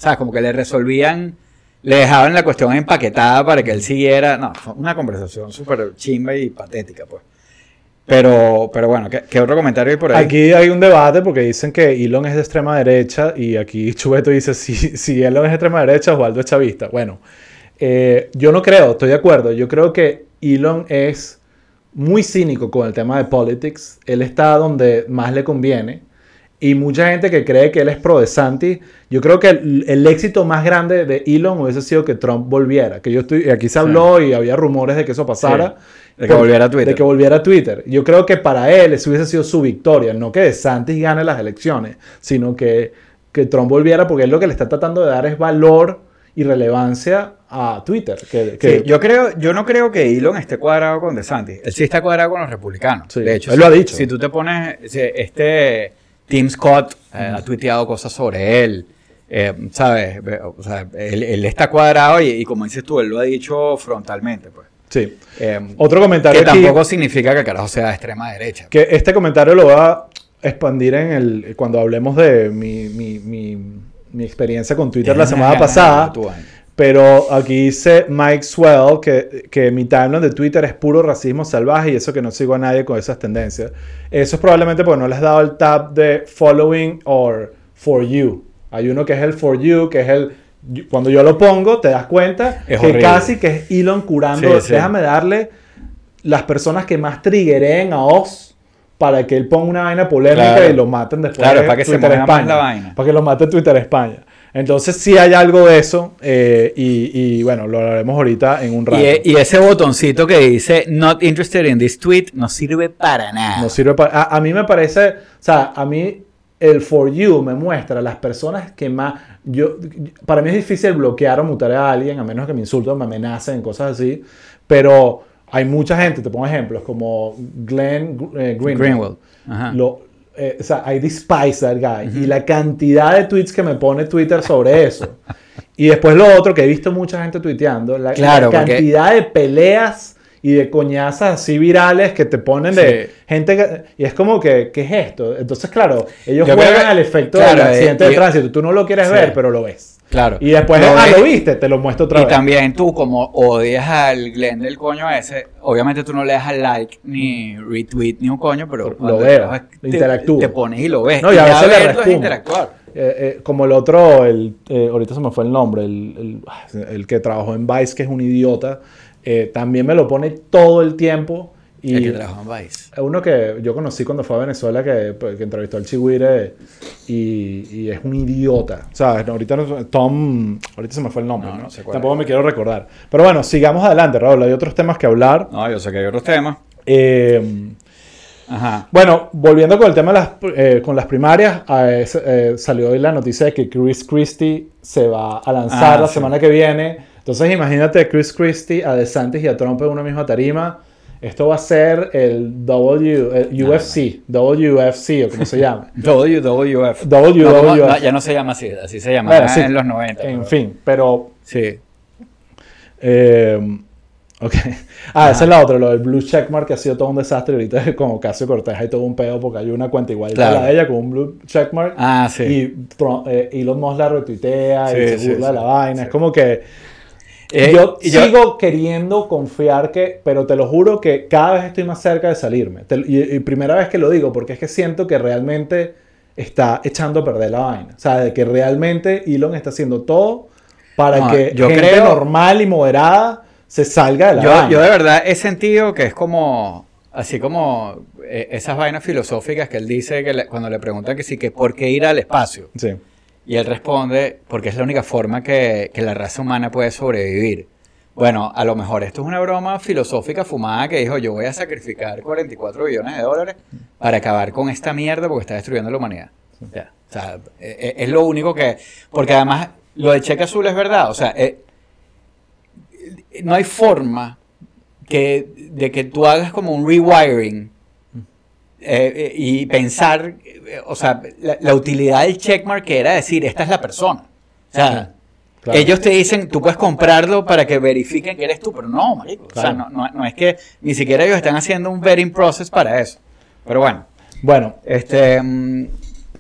sea, como que le resolvían, le dejaban la cuestión empaquetada para que él siguiera. No, fue una conversación súper chimba y patética, pues. Pero, pero bueno, ¿qué, qué otro comentario hay por ahí? Aquí hay un debate porque dicen que Elon es de extrema derecha y aquí <laughs> Chubeto dice si, si Elon es de extrema derecha, Osvaldo es chavista. Bueno, eh, yo no creo, estoy de acuerdo. Yo creo que Elon es muy cínico con el tema de politics. Él está donde más le conviene. Y mucha gente que cree que él es pro de Santi, yo creo que el, el éxito más grande de Elon hubiese sido que Trump volviera. Que yo estoy, aquí se habló y había rumores de que eso pasara. Sí, de que volviera a Twitter. De que volviera a Twitter. Yo creo que para él eso hubiese sido su victoria. No que DeSantis gane las elecciones, sino que que Trump volviera porque él lo que le está tratando de dar es valor y relevancia a Twitter. Que, que- Sí, yo creo, yo no creo que Elon esté cuadrado con DeSantis. Él sí está cuadrado con los republicanos. De hecho, él si- lo ha dicho. Si tú te pones, este Tim Scott eh, ha tuiteado cosas sobre él, eh, ¿sabes? O sea, él, él está cuadrado y, y como dices tú, él lo ha dicho frontalmente, pues. sí. Eh, Otro comentario que aquí, tampoco significa que el carajo sea de extrema derecha. que este comentario lo voy a expandir en el cuando hablemos de mi, mi, mi, mi experiencia con Twitter la semana <laughs> pasada. Pero aquí dice Mike Swell que, que mi timeline de Twitter es puro racismo salvaje y eso que no sigo a nadie con esas tendencias. Eso es probablemente porque no les has dado el tab de following or for you. Hay uno que es el for you, que es el... Cuando yo lo pongo, te das cuenta Es que horrible. casi que es Elon curando. Sí, sí. Déjame darle las personas que más triggeren a Oz para que él ponga una vaina polémica Claro. y lo maten después Claro, de para que se más España. la vaina. Para que lo mate Twitter España. Entonces sí hay algo de eso eh, y, y, bueno, lo hablaremos ahorita en un rato. Y, e- y ese botoncito que dice Not interested in this tweet no sirve para nada. No sirve para... A, a mí me parece, o sea, a mí el For You me muestra las personas que más... Yo, para mí es difícil bloquear o mutar a alguien, a menos que me insulten, me amenacen, cosas así, pero hay mucha gente, te pongo ejemplos, como Glenn eh, Greenwald. Greenwald. Ajá. Lo, eh, o sea, I despise that guy. Y la cantidad de tweets que me pone Twitter sobre eso. y después lo otro que he visto mucha gente tuiteando, la, Claro, la porque- cantidad de peleas y de coñazas así virales que te ponen de Sí. gente que, y es como que ¿qué es esto? Entonces, claro, ellos Yo juegan que- al efecto claro, del accidente eh, de tránsito. Tú no lo quieres Sí. ver, pero lo ves. Claro. Y después, Lo ah, lo viste, te lo muestro otra Y vez. también tú, como odias al Glenn del coño ese, obviamente tú no le das al like, ni retweet, ni un coño, pero Lo veo, te, interactúo. te pones y lo ves. No, y a ya veces le respondo. interactuar. Eh, eh, como el otro, el, eh, ahorita se me fue el nombre, el, el- ah, el que trabajó en Vice, que es un idiota, eh, también me lo pone todo el tiempo. Y el que trabaja en Vice. uno que yo conocí cuando fue a Venezuela, que, pues, que entrevistó al Chihuire y, y es un idiota. O sea, ahorita no- Tom, ahorita se me fue el nombre. No, ¿no? no sé Tampoco me quiero recordar. Pero bueno, sigamos adelante, Raúl. Hay otros temas que hablar. No, yo sé que hay otros temas. Eh, Ajá. bueno, volviendo con el tema de las, eh, con las primarias, eh, eh, salió hoy la noticia de que Chris Christie se va a lanzar Ah, la sí. semana que viene. Entonces imagínate Chris Christie, a DeSantis y a Trump en una misma tarima. Esto va a ser el W, el UFC, WFC o como se llame. <laughs> WWF. <laughs> WWF. No, no, ya no se llama así, así se llamaba Bueno, sí. en los 90. En pero- fin, pero... Sí. eh, ok. Ah, esa es la otra, lo del blue checkmark que ha sido todo un desastre. Ahorita es <laughs> como Casio Cortés hay todo un pedo porque hay una cuenta igual Claro. a la de ella con un blue checkmark. Ah, sí. Y Trump- eh, Elon Musk la retuitea y se sí, burla de la vaina. sí. Es como que Eh, yo sigo queriendo confiar que, pero te lo juro que cada vez estoy más cerca de salirme. Te- y, y primera vez que lo digo porque es que siento que realmente está echando a perder la vaina. O sea, de que realmente Elon está haciendo todo para No, que yo gente creo- normal y moderada se salga de la yo, vaina. yo de verdad he sentido que es como, así como eh, esas vainas filosóficas que él dice que le- cuando le preguntan que sí, que por qué ir al espacio. Sí. Y él responde, porque es la única forma que, que la raza humana puede sobrevivir. Bueno, a lo mejor esto es una broma filosófica fumada que dijo, yo voy a sacrificar 44 billones de dólares para acabar con esta mierda porque está destruyendo la humanidad. O sea, e- e- es lo único que... Porque además, lo del cheque azul es verdad. O sea, eh, no hay forma que, de que tú hagas como un rewiring eh, eh, y pensar, eh, o sea, la, la utilidad del checkmark era decir, esta es la persona. O sea, Claro. ellos te dicen, tú puedes comprarlo para que verifiquen que eres tú, pero no, marico. O sea, no, no- no es que ni siquiera ellos están haciendo un vetting process para eso. Pero bueno, Bueno, este, mm,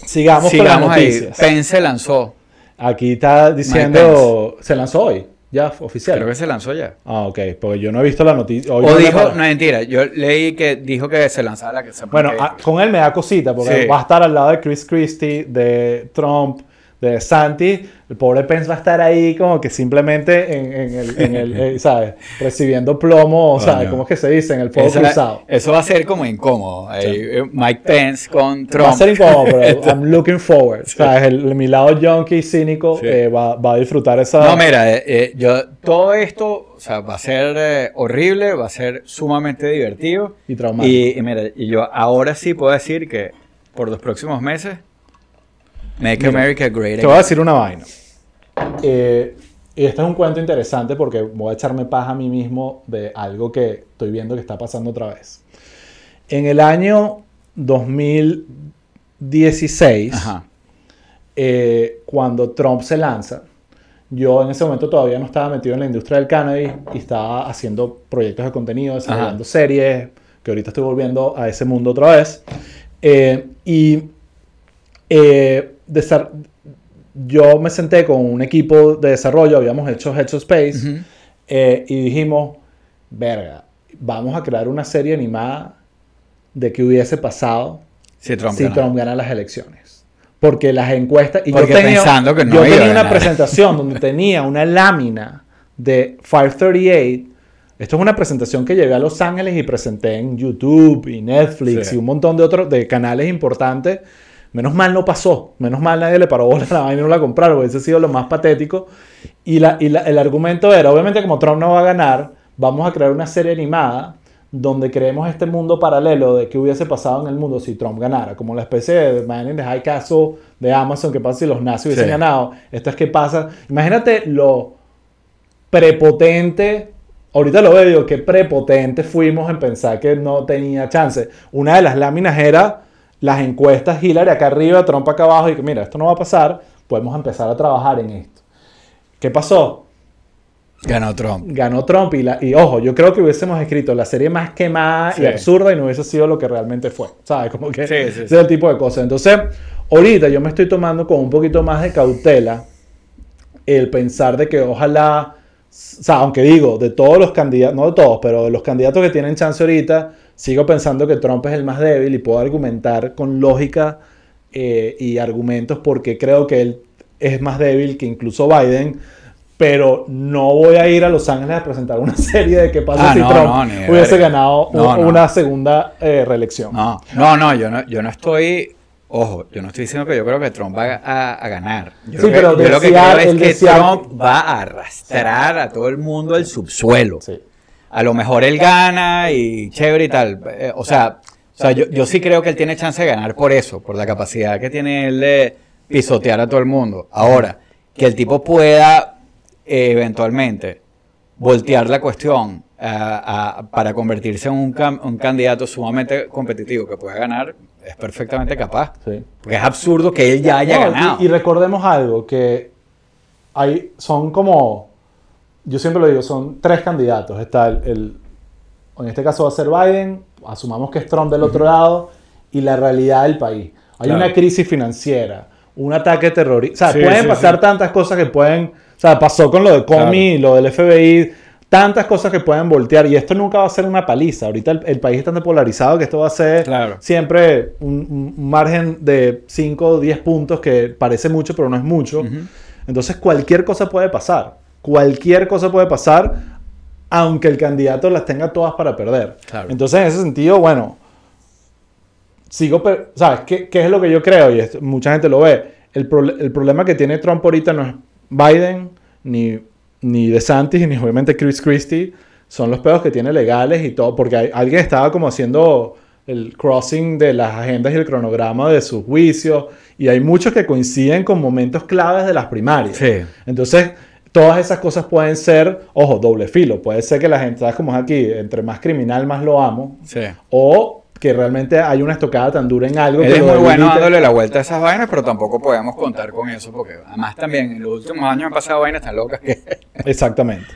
sigamos, sigamos con las ahí. noticias. Pence lanzó, Aquí está diciendo... Se lanzó hoy, ya oficial. creo que se lanzó ya. Ah, ok, porque yo no he visto la noticia. O dijo, no es mentira, yo leí que dijo que se lanzara la que se Bueno, ah, con él me da cosita, porque Sí. va a estar al lado de Chris Christie, de Trump, de Santi. El pobre Pence va a estar ahí como que simplemente en, en el, en el, eh, <laughs> ¿sabes? Recibiendo plomo, ¿sabes? Coño. ¿Cómo es que se dice? En el fuego cruzado. eso va a ser como incómodo. ahí, eh, Mike Pence con Trump. Va a ser incómodo, pero <laughs> I'm looking forward. ¿sabes? El, mi lado junkie cínico Sí. eh, va, va a disfrutar esa... No, mira, eh, eh, yo, todo esto, o sea, va a ser horrible, va a ser sumamente divertido. Y traumático. Y, y mira, y yo ahora sí puedo decir que por los próximos meses Make America Great Te voy a decir una vaina. Eh, y este es un cuento interesante porque voy a echarme paja a mí mismo de algo que estoy viendo que está pasando otra vez. En el año 2016, Ajá. eh, cuando Trump se lanza, yo en ese momento todavía no estaba metido en la industria del cannabis y estaba haciendo proyectos de contenido, desarrollando series, que ahorita estoy volviendo a ese mundo otra vez. Eh, y eh, yo me senté con un equipo de desarrollo, habíamos hecho Headspace, Ujú. eh, y dijimos, verga, vamos a crear una serie animada de qué hubiese pasado Si Trump si gana. Trump gana las elecciones. Porque las encuestas... Y Porque yo tenía, pensando que no yo tenía una presentación donde <laughs> tenía una lámina de 538. Esto es una presentación que llevé a Los Ángeles y presenté en YouTube y Netflix Sí. y un montón de otros de canales importantes. Menos mal no pasó. Menos mal nadie le paró bola a la vaina y no la compraron. Hubiese sido lo más patético. Y, la, y la- el argumento era, obviamente como Trump no va a ganar, vamos a crear una serie animada donde creemos este mundo paralelo de qué hubiese pasado en el mundo si Trump ganara, como la especie de Man in the High Castle de Amazon, que pasa si los nazis hubiesen Sí. ganado. Esto es que pasa. Imagínate lo prepotente, ahorita lo veo, qué prepotente fuimos en pensar que no tenía chance. Una de las láminas era las encuestas Hillary acá arriba, Trump acá abajo, y que mira, esto no va a pasar, podemos empezar a trabajar en esto. ¿Qué pasó? Ganó Trump. ganó Trump y, la, y ojo, yo creo que hubiésemos escrito la serie más quemada Sí. y absurda y no hubiese sido lo que realmente fue, ¿sabes? Como que Sí, sí, ese es el tipo de cosas. Entonces, ahorita yo me estoy tomando con un poquito más de cautela el pensar de que ojalá, o sea, aunque digo, de todos los candidatos, no de todos, pero de los candidatos que tienen chance ahorita, sigo pensando que Trump es el más débil y puedo argumentar con lógica eh, y argumentos porque creo que él es más débil que incluso Biden. Pero no voy a ir a Los Ángeles a presentar una <laughs> serie de qué pasa Ah, si no, Trump no, ni de hubiese ganado No, una segunda eh, reelección. No, no, no, yo no, yo no estoy. Ojo, yo no estoy diciendo que yo creo que Trump va a, a ganar. Yo Sí, que- pero yo lo que creo es que desear- Trump va a arrastrar a todo el mundo al subsuelo. Sí. A lo mejor él gana y chévere y tal. Eh, o sea, o sea yo, yo sí creo que él tiene chance de ganar por eso, por la capacidad que tiene él de pisotear a todo el mundo. Ahora, que el tipo pueda eh, eventualmente voltear la cuestión a- a- para convertirse en un, cam- un candidato sumamente competitivo que pueda ganar, es perfectamente capaz. Sí. Porque es absurdo que él ya haya No, y- ganado. Y, recordemos algo, que hay, son como, yo siempre lo digo, son tres candidatos. Está el, el- en este caso va a ser Biden, asumamos que es Trump del otro lado, y la realidad del país. Hay Claro. una crisis financiera, un ataque terrorista. O sea, Sí, pueden sí, pasar sí. tantas cosas que pueden, o sea, pasó con lo de Comey, lo del FBI, tantas cosas que pueden voltear, y esto nunca va a ser una paliza. Ahorita el, el país está tan polarizado que esto va a ser Claro. siempre un, un margen de 5 o 10 puntos que parece mucho, pero no es mucho. Entonces cualquier cosa puede pasar. Cualquier cosa puede pasar, aunque el candidato las tenga todas para perder. Claro. Entonces, en ese sentido, bueno, sigo, ¿sabes? ¿Qué, qué es lo que yo creo? Y esto- mucha gente lo ve. El, prole- el problema que tiene Trump ahorita no es Biden, ni, ni DeSantis, ni obviamente Chris Christie. Son los pedos que tiene legales y todo, porque hay- alguien estaba como haciendo el crossing de las agendas y el cronograma de sus juicios, y hay muchos que coinciden con momentos claves de las primarias. Sí. Entonces, todas esas cosas pueden ser, ojo, doble filo. Puede ser que la gente, ¿sabes cómo es aquí? Entre más criminal, más lo amo. Sí. O que realmente hay una estocada tan dura en algo Él que es muy bueno dándole la vuelta a esas vainas, pero tampoco podemos contar con eso, porque además también en los últimos años han pasado vainas tan locas que... <laughs> Exactamente.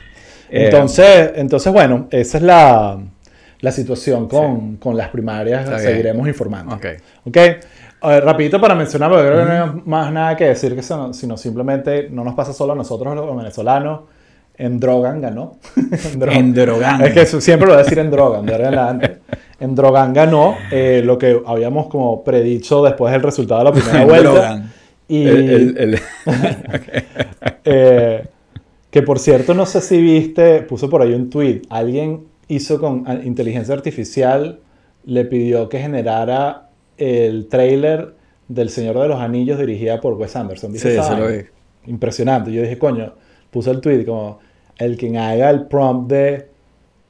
Eh, Entonces, entonces, bueno, esa es la, la situación con, con las primarias. Está bien. Seguiremos informando. Ok. Ok. A ver, rapidito para mencionar, porque creo que no hay más nada que decir que eso, sino simplemente no nos pasa solo a nosotros los venezolanos. En Drogan ganó. <laughs> en Drogan. En Drogan. Es que siempre lo voy a decir en Drogan, de ahora en adelante. En Drogan ganó eh, lo que habíamos como predicho después del resultado de la primera <laughs> vuelta. Drogan. Y El- el- el- <laughs> eh, que por cierto, no sé si viste, puso por ahí un tweet. Alguien hizo con inteligencia artificial, le pidió que generara el trailer del Señor de los Anillos dirigida por Wes Anderson. ¿Viste Sí, sí lo vi. Impresionante. Yo dije, coño, puso el tweet como el quien haga el prompt de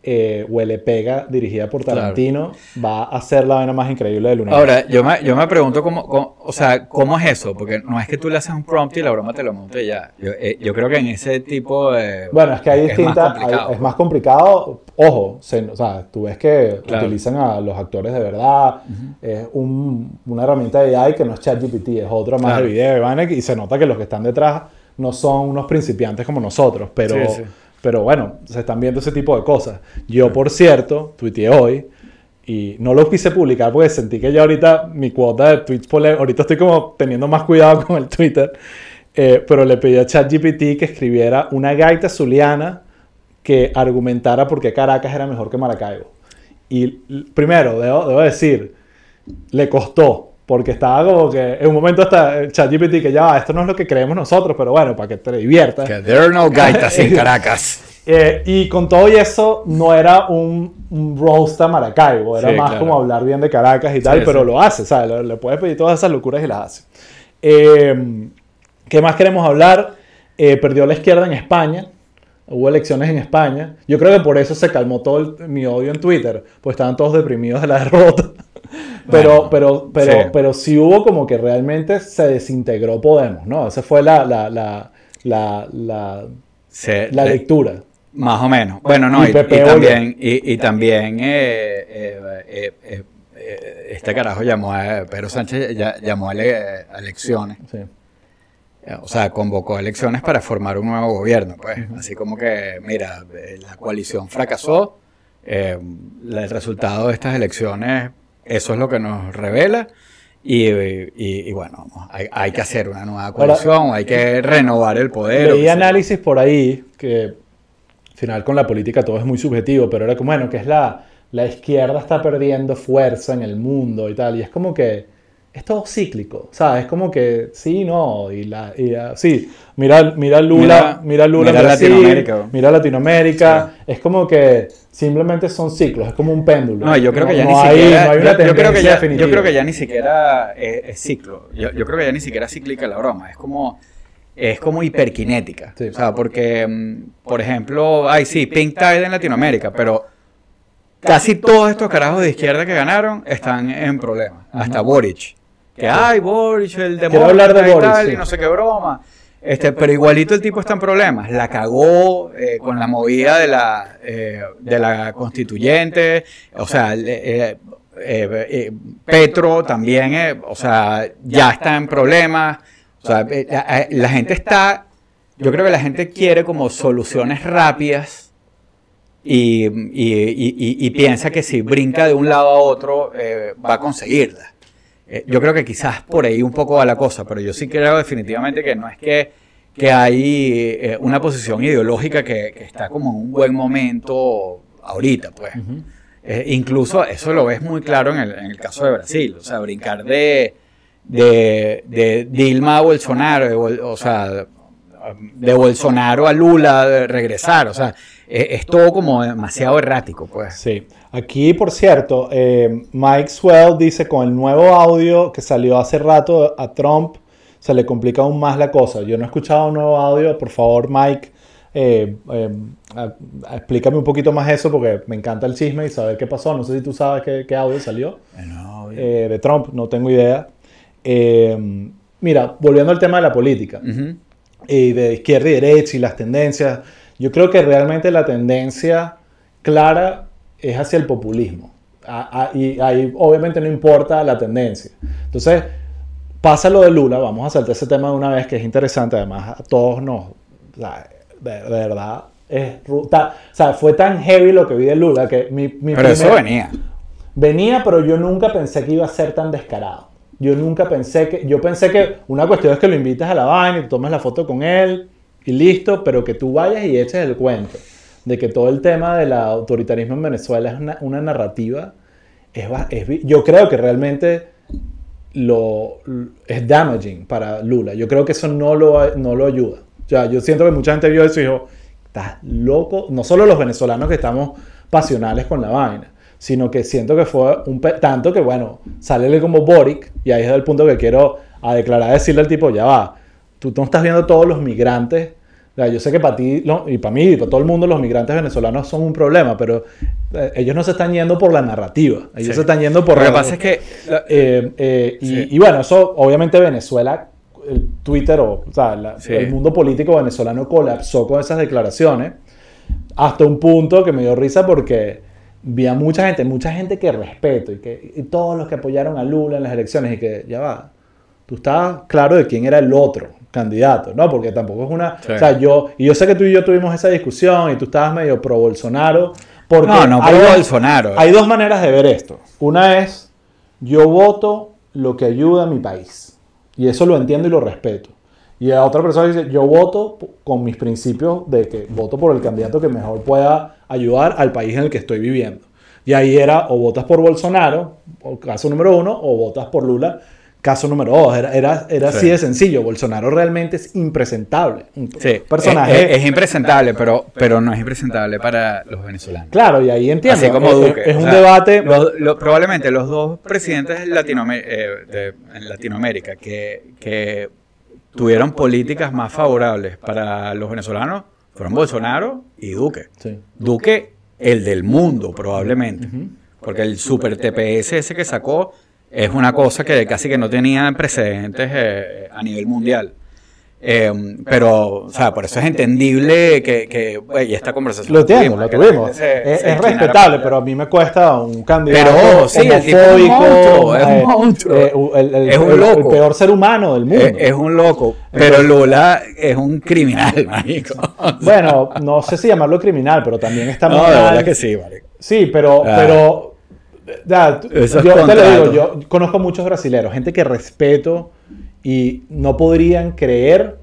eh, Huele Pega, dirigida por Tarantino, va a ser la vaina más increíble del universo. Ahora, yo me, yo me pregunto cómo, cómo- o sea, cómo es eso, porque no es que tú le haces un prompt y la broma te lo monte y ya. Yo, eh, yo creo que en ese tipo de... Bueno, es que hay distintas. Es más complicado. Ojo, se- o sea, tú ves que Claro. utilizan a los actores de verdad. Es un- una herramienta de AI que no es ChatGPT, es otra más Claro. de video y se nota que los que están detrás no son unos principiantes como nosotros, pero, Sí, sí. Pero bueno, se están viendo ese tipo de cosas. Yo, por cierto, tuiteé hoy. Y no lo quise publicar porque sentí que ya ahorita mi cuota de tweets ahorita estoy como teniendo más cuidado <laughs> con el Twitter. Eh, pero le pedí a ChatGPT que escribiera una gaita zuliana que argumentara por qué Caracas era mejor que Maracaibo. Y primero, debo, debo decir, le costó, porque estaba como que en un momento hasta ChatGPT que ya va, esto no es lo que creemos nosotros, pero bueno, para que te diviertas. Que there are no gaitas en <laughs> Caracas. Eh, y con todo y eso, no era un, un roast a Maracaibo, era Sí, más claro. como hablar bien de Caracas y tal, Sí, pero sí. lo hace, ¿sabes? Le, le puedes pedir todas esas locuras y las hace. Eh, ¿Qué más queremos hablar? Eh, perdió la izquierda en España. Hubo elecciones en España. Yo creo que por eso se calmó todo el- mi odio en Twitter, pues estaban todos deprimidos de la <laughs> derrota. Pero, Bueno, pero, pero, sí. pero sí hubo como que realmente se desintegró Podemos, ¿no? Esa fue la, la, la, la, la, la le- lectura. Más o menos. Bueno, no, Y también, y, y también eh, eh, eh, este carajo llamó a Pedro Sánchez ya- llamó a, ele- a elecciones. Sí. O sea, convocó a elecciones para formar un nuevo gobierno, pues. Así como que, mira, la coalición fracasó. el resultado de estas elecciones, eso es lo que nos revela. Y, y- y bueno, hay, hay que hacer una nueva coalición, hay que renovar el poder. Leí análisis por ahí que al final con la política todo es muy subjetivo, pero era como, bueno, que es la, la izquierda está perdiendo fuerza en el mundo y tal. Y es como que es todo cíclico, ¿sabes? Es como que sí, no, y la, y la- sí, mira, mira Lula, Mira- mira, Lula mira en Brasil, Latinoamérica. mira Latinoamérica, es como que simplemente son ciclos, es como un péndulo. No, yo creo que ya ni siquiera. yo, creo que ya, definitiva. yo creo que ya ni siquiera es, es ciclo. Yo, yo creo que ya ni siquiera es cíclica la broma. Es como. Es como hiperkinética. Sí. O sea, porque, mm, por ejemplo, ay, sí, Pink Tide en Latinoamérica, pero casi todos estos carajos de izquierda que ganaron están en problemas. Hasta Boric. Que, ay, Boric, el Quiero hablar de demócrata y tal, sí. y no sé qué broma. Este, pero igualito el tipo está en problemas. La cagó eh, con la movida de la, eh, de la constituyente. O sea, eh, eh, Petro también, o sea, ya está en problemas. O sea, la, la gente está, yo creo que la gente quiere como soluciones rápidas y, y- y- y- y piensa que si brinca de un lado a otro eh, va a conseguirla. Eh, yo creo que quizás por ahí un poco va la cosa, pero yo sí creo definitivamente que no es que, que hay eh, una posición ideológica que, que está como en un buen momento ahorita, pues. Eh, incluso eso lo ves muy claro en el, en el caso de Brasil, o sea, brincar de, de, de Dilma a Bolsonaro, de o sea, de Bolsonaro a Lula, de regresar, o sea, eh, es todo como demasiado errático, pues. Sí. Aquí, por cierto, eh, Mike Swell dice con el nuevo audio que salió hace rato a Trump, se le complica aún más la cosa. Yo no he escuchado un nuevo audio, por favor, Mike, eh, eh, a- a- explícame un poquito más eso porque me encanta el chisme y saber qué pasó. No sé si tú sabes qué, qué audio salió eh, de Trump, no tengo idea. Eh, mira, volviendo al tema de la política y de izquierda y derecha y las tendencias, yo creo que realmente la tendencia clara es hacia el populismo. A- a- y ahí obviamente no importa la tendencia. Entonces, pasa lo de Lula, vamos a saltar ese tema de una vez que es interesante, además a todos nos, sea, de, de verdad, es, o sea, fue tan heavy lo que vi de Lula que mi, mi Pero eso venía. Venía, pero yo nunca pensé que iba a ser tan descarado. Yo nunca pensé que. Yo pensé que una cuestión es que lo invites a la vaina y tomes la foto con él y listo, pero que tú vayas y eches el cuento de que todo el tema del autoritarismo en Venezuela es una, una narrativa. Es, es yo creo que realmente lo, es damaging para Lula. Yo creo que eso no lo, no lo ayuda. O sea, yo siento que mucha gente vio eso y dijo, estás loco. No solo los venezolanos que estamos pasionales con la vaina, sino que siento que fue un... Tanto que, bueno, sale como Boric, y ahí es el punto que quiero a declarar, decirle al tipo, ya va, tú no estás viendo todos los migrantes sea, yo sé que para ti lo- y para mí y para todo el mundo los migrantes venezolanos son un problema, pero eh, ellos no se están yendo por la narrativa. Ellos Sí. se están yendo por... Lo que pasa es que... Eh, eh, y, Sí. y bueno, eso obviamente Venezuela, el Twitter o, o sea, la- Sí. el mundo político venezolano colapsó con esas declaraciones hasta un punto que me dio risa porque vi a mucha gente, mucha gente que respeto y, que, y todos los que apoyaron a Lula en las elecciones y que ya va, tú estabas claro de quién era el otro candidato, ¿no? Porque tampoco es una... Sí. O sea, yo, y yo sé que tú y yo tuvimos esa discusión y tú estabas medio pro Bolsonaro. Porque No, no pro Bolsonaro. Hay dos maneras de ver esto. Una es, yo voto lo que ayuda a mi país. Y eso lo entiendo y lo respeto. Y la otra persona dice, yo voto con mis principios de que voto por el candidato que mejor pueda ayudar al país en el que estoy viviendo. Y ahí era, o votas por Bolsonaro, o caso número uno, o votas por Lula, caso número dos. Era, era, era Sí. así de sencillo. Bolsonaro realmente es impresentable. Un Sí, personaje. Es, es- es impresentable, pero, pero no es impresentable para los venezolanos. claro, y ahí entiendo. Así como es, Duque. es un sea, debate. los- lo- probablemente los dos presidentes latinoame- eh, de- en Latinoamérica que, que tuvieron políticas más favorables para los venezolanos fueron Bolsonaro y Duque. Sí. Duque, el del mundo, probablemente. Porque el super TPS ese que sacó es una cosa que casi que no tenía precedentes eh, a nivel mundial. Eh, pero, o sea, por eso es entendible que, que y esta conversación. Lo tuvimos, lo tuvimos. se- es respetable, pero a mí me cuesta un candidato Pero, sí, el tipo es un monstruo, es un eh, monstruo. el, el- Es un el- loco. el peor ser humano del mundo. Es, es un loco, pero Lula es un criminal, marico. <laughs> Bueno, no sé si llamarlo criminal, pero también está no, de mal. verdad que sí, marico. Sí, pero, Ah. pero ya, Esos yo te lo digo, yo conozco muchos brasileros, gente que respeto y no podrían creer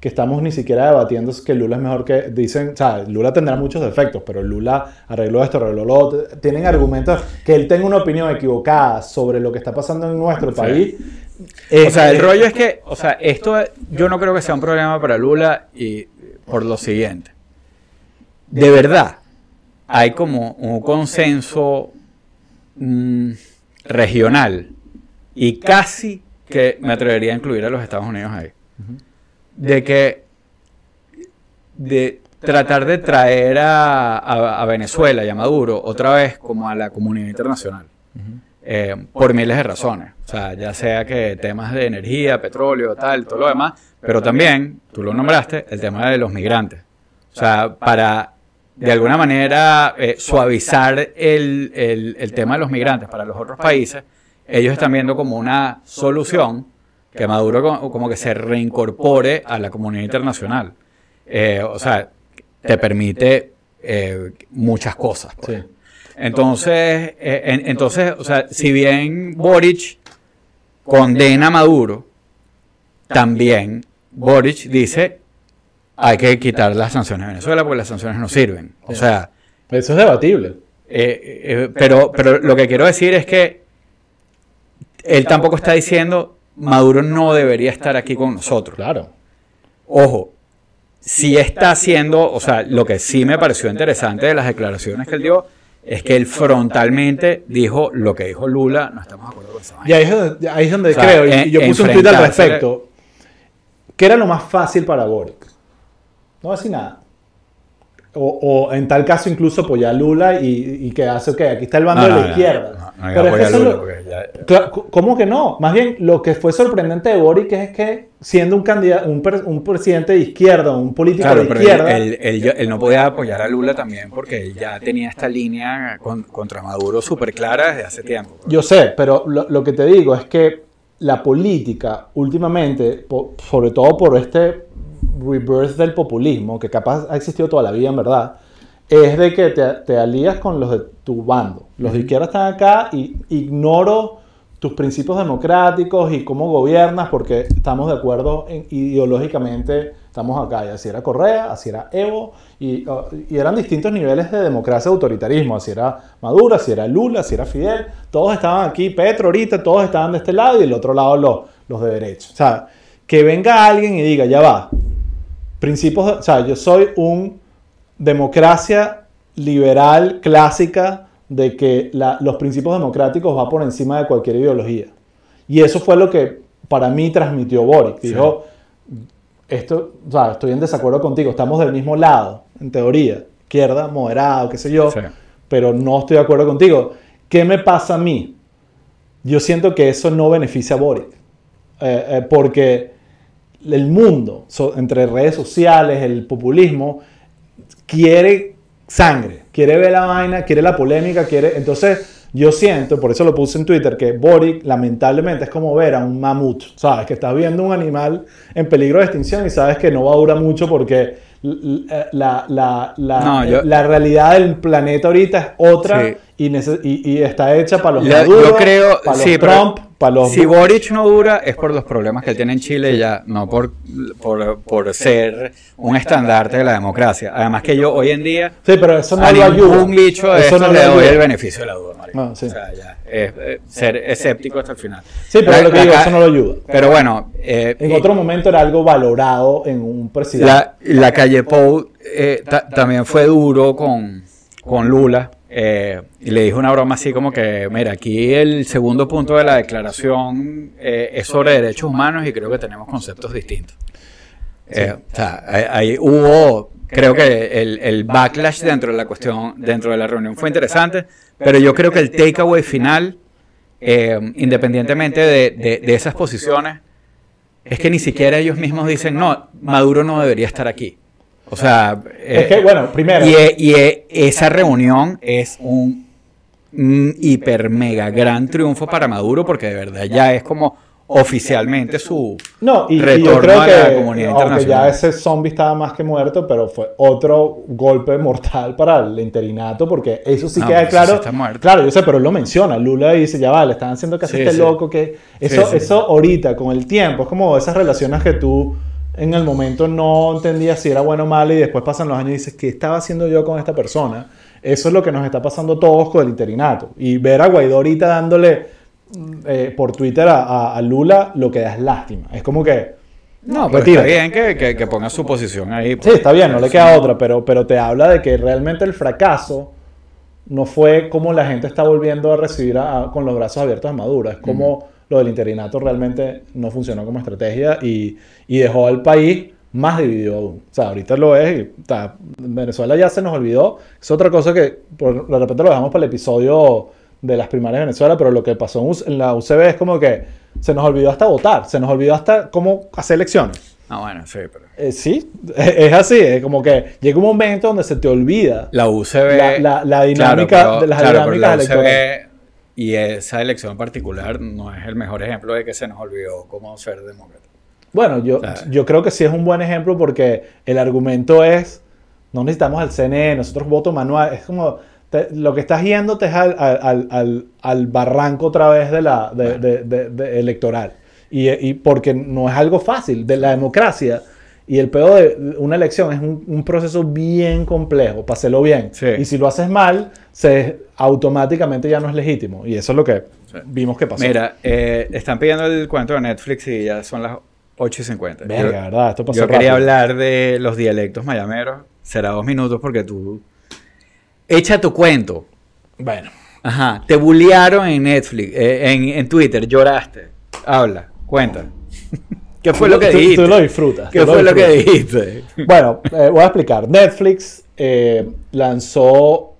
que estamos ni siquiera debatiendo que Lula es mejor que dicen, o sea, Lula tendrá muchos defectos, pero Lula arregló esto, arregló lo otro. Tienen argumentos que él tenga una opinión equivocada sobre lo que está pasando en nuestro país. O sea, el eh, rollo es que, o sea, esto yo no creo que sea un problema para Lula y por lo siguiente. De verdad, hay como un consenso mm, regional y casi que me atrevería a incluir a los Estados Unidos ahí. De que de tratar de traer a, a- a Venezuela y a Maduro otra vez como a la comunidad internacional. Eh, por miles de razones. O sea, ya sea que temas de energía, petróleo, tal, todo lo demás, pero también, tú lo nombraste, el tema de los migrantes. O sea, para de alguna manera eh, suavizar el, el- el tema de los migrantes para los otros países, ellos están viendo como una solución que Maduro co- como que se reincorpore a la comunidad internacional. Eh, o sea, te permite eh, muchas cosas. pues. Sí. Entonces, en- entonces, o sea, si bien Boric condena a Maduro, también Boric dice hay que quitar las sanciones a Venezuela porque las sanciones no sirven. O sea, Eso es debatible. eh, eh, pero, pero lo que quiero decir es que él tampoco está diciendo Maduro no debería estar aquí con nosotros. Claro. Ojo, sí está haciendo, o sea, lo que sí me pareció interesante de las declaraciones que él dio es que él frontalmente dijo lo que dijo Lula, no estamos de acuerdo con esa. Y ahí es donde, ahí es donde O sea, creo, y- yo puse un tweet al respecto, ¿qué era lo más fácil para Boric? No decir nada. O, o en tal caso incluso apoyar a Lula y, y que hace, ok, aquí está el bando No, de la no, izquierda. no, no, no, Pero es que a Lula, lo- ya- ¿Cómo que no? Más bien, lo que fue sorprendente de Boric es que siendo un candidato, un, presidente de izquierda, un político Claro, de izquierda, él, él- él- él no podía apoyar a Lula también porque él ya tenía esta línea con- contra Maduro súper clara desde hace tiempo. Yo sé, pero lo, lo que te digo es que la política últimamente, sobre todo por este rebirth del populismo, que capaz ha existido toda la vida en verdad, es de que te, te alías con los de tu bando. Los de izquierda están acá y ignoro tus principios democráticos y cómo gobiernas porque estamos de acuerdo en- ideológicamente, estamos acá. Y así era Correa, así era Evo, y, uh, y eran distintos niveles de democracia y autoritarismo. Así era Maduro, así era Lula, así era Fidel. Todos estaban aquí, Petro ahorita, todos estaban de este lado y del otro lado los, los de derecha. O sea, que venga alguien y diga, ya va, principios, o sea, yo soy un democracia liberal clásica de que la- los principios democráticos va por encima de cualquier ideología. Y eso fue lo que para mí transmitió Boric. Dijo, esto, o sea, estoy en desacuerdo contigo, estamos del mismo lado, en teoría, izquierda, moderado, qué sé yo, Sí. pero no estoy de acuerdo contigo. ¿Qué me pasa a mí? Yo siento que eso no beneficia a Boric, Eh, eh, porque el mundo, so- entre redes sociales, el populismo, quiere sangre, quiere ver la vaina, quiere la polémica, quiere... Entonces, yo siento, por eso lo puse en Twitter, que Boric lamentablemente es como ver a un mamut, ¿sabes? Que estás viendo un animal en peligro de extinción y sabes que no va a durar mucho porque l- la, la, la, No, yo- la realidad del planeta ahorita es otra Sí. Y, y, y está hecha para los La- Maduro, yo creo, para los sí, pero Trump, para los... si Boric no dura es por los problemas que él tiene en Chile ya, no por, por, por ser un estandarte de la democracia. Además que yo hoy en día Sí, pero eso no lo ayuda. ningún bicho de Eso no le doy ayuda. el beneficio de la duda, marico. Ah, sí. O sea, ya, es, eh, ser escéptico hasta el final. Sí, pero es lo que digo, ca- eso no lo ayuda. Pero bueno, eh, En otro momento era algo valorado en un presidente. la, la calle Pou eh, ta- también fue duro con, con Lula. Eh, y le dijo una broma así como que, mira, aquí el segundo punto de la declaración eh, es sobre derechos humanos y creo que tenemos conceptos distintos. Eh, o sea, ahí, hubo, creo que el, el backlash dentro de la cuestión, dentro de la reunión fue interesante, pero yo creo que el takeaway final, eh, independientemente de, de- de esas posiciones, es que ni siquiera ellos mismos dicen, no, Maduro no debería estar aquí. O sea, Es eh, que, bueno, primero, y, e- y e- esa reunión es un, un hiper mega gran triunfo para Maduro porque de verdad ya es como oficialmente su no, y, y yo retorno creo a que, la comunidad internacional. ya ese zombie estaba más que muerto, pero fue otro golpe mortal para el interinato, porque eso sí No, queda claro. sí. Claro, yo sé, pero él lo menciona. Lula dice, ya va, le están haciendo casi Sí, este sí. loco que. Eso, eso ahorita, con el tiempo, es como esas relaciones que tú en el momento no entendías si era bueno o malo y después pasan los años y dices, ¿qué estaba haciendo yo con esta persona? Eso es lo que nos está pasando a todos con el interinato. Y ver a Guaidó ahorita dándole mm, eh, por Twitter a, a- a Lula lo que da es lástima. Es como que... No, pero Retírate. está bien que, que- que ponga su posición ahí. Sí, está bien, no le queda otra, pero, pero te habla de que realmente el fracaso no fue como la gente está volviendo a recibir a- con los brazos abiertos a Maduro, es como lo del interinato realmente no funcionó como estrategia y, y dejó al país más dividido aún. O sea, ahorita lo es, y, o sea, Venezuela ya se nos olvidó, es otra cosa que por, de repente lo dejamos para el episodio de las primarias de Venezuela, pero lo que pasó en, la UCB es como que se nos olvidó hasta votar, se nos olvidó hasta cómo hacer elecciones. Ah, bueno, sí, pero... Eh, sí, <laughs> es así, es como que llega un momento donde se te olvida. La UCB... La- la- la dinámica- de las dinámicas la electorales. Y esa elección en particular no es el mejor ejemplo de que se nos olvidó cómo ser demócrata. Bueno, yo, yo creo que sí es un buen ejemplo porque el argumento es, no necesitamos al CNE, nosotros voto manual, es como, te- lo que estás yéndote es al, al- al- barranco otra vez de la, de, de- de- de electoral. Y, y porque no es algo fácil, de la democracia. Y el peor de una elección es un, un proceso bien complejo, hacerlo bien. Sí. Y si lo haces mal, se, automáticamente ya no es legítimo. Y eso es lo que Sí. vimos que pasó. Mira, eh, están pidiendo el cuento de Netflix y ya son las 8 y 50. Verga, Yo- ¿verdad? Esto pasó Yo quería hablar de los dialectos mayameros. Será dos minutos porque tú... Echa tu cuento. Bueno. Ajá. Te bullearon en Netflix, eh, en, en Twitter, lloraste. Habla, cuenta. <laughs> ¿Qué fue lo que dijiste? Tú lo disfrutas. ¿Qué fue lo que dijiste? Bueno, eh, voy a explicar. Netflix eh, lanzó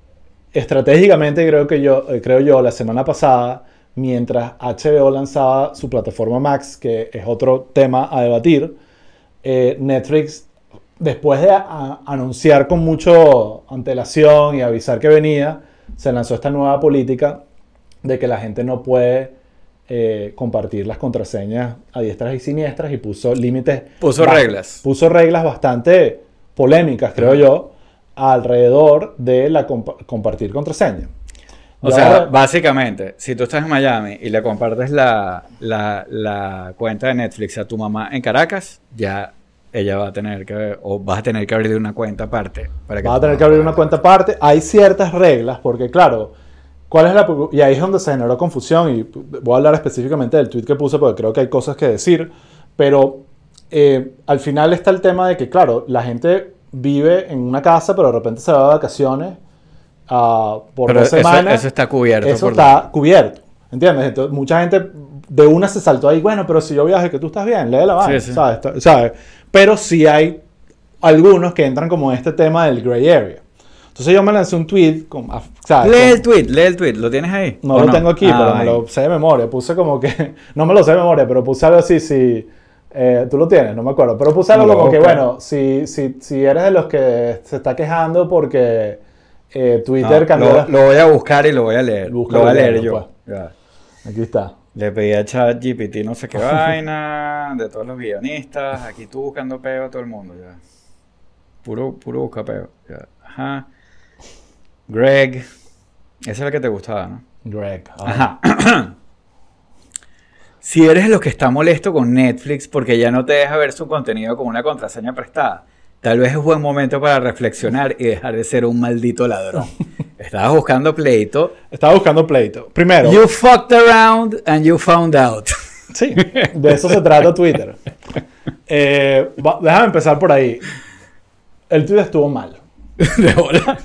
estratégicamente, creo que yo, eh, creo yo, la semana pasada, mientras HBO lanzaba su plataforma Max, que es otro tema a debatir, Netflix, después de anunciar con mucho antelación y avisar que venía, se lanzó esta nueva política de que la gente no puede eh, compartir las contraseñas a diestras y siniestras y puso límites. Puso reglas. Puso reglas bastante polémicas, creo yo, alrededor de la compa- compartir contraseña. O sea, ahora- básicamente, si tú estás en Miami y le compartes la, la, la cuenta de Netflix a tu mamá en Caracas, ya ella va a tener que, o vas a tener que abrir una cuenta aparte. Para Vas a tener que abrir una cuenta aparte. Hay ciertas reglas, porque claro, ¿cuál es la Y ahí es donde se generó confusión, y voy a hablar específicamente del tweet que puse, porque creo que hay cosas que decir, pero eh, al final está el tema de que, claro, la gente vive en una casa, pero de repente se va de vacaciones ah, por Pero dos eso- semanas. eso está cubierto Eso por está cubierto, ¿entiendes? Entonces, mucha gente de una se saltó ahí, bueno, pero si yo viajo y que tú estás bien, lee la vaina, Sí, sí. ¿sabes? ¿sabes? Pero sí hay algunos que entran como en este tema del gray area. Entonces yo me lancé un tweet, con, ah. Lee Con- el tweet, lee el tweet. ¿Lo tienes ahí? no ¿O lo tengo aquí, Ah, pero me ahí. lo sé de memoria. Puse como que, <laughs> no me lo sé de memoria, pero puse algo así, si, eh, tú lo tienes, no me acuerdo, pero puse algo No como que, bueno, si, si, si eres de los que se está quejando porque eh, Twitter No, cambió lo, voy a buscar y lo voy a leer. Búscalo lo voy a leer yo. Ya. Aquí está. Le pedí a ChatGPT no sé qué vaina, de todos los guionistas, aquí tú buscando peo a todo el mundo, ya. Puro, puro busca peo, ya. Ajá. Greg, ese es el que te gustaba, ¿no? Greg. Ajá. <clears throat> si eres de los que está molesto con Netflix porque ya no te deja ver su contenido con una contraseña prestada, tal vez es buen momento para reflexionar y dejar de ser un maldito ladrón. <laughs> Estabas buscando pleito. Estaba buscando pleito. Primero, You fucked around and you found out. <laughs> sí, de eso se trata Twitter. <laughs> Eh, va- déjame empezar por ahí. El tweet estuvo mal. <laughs> de bola.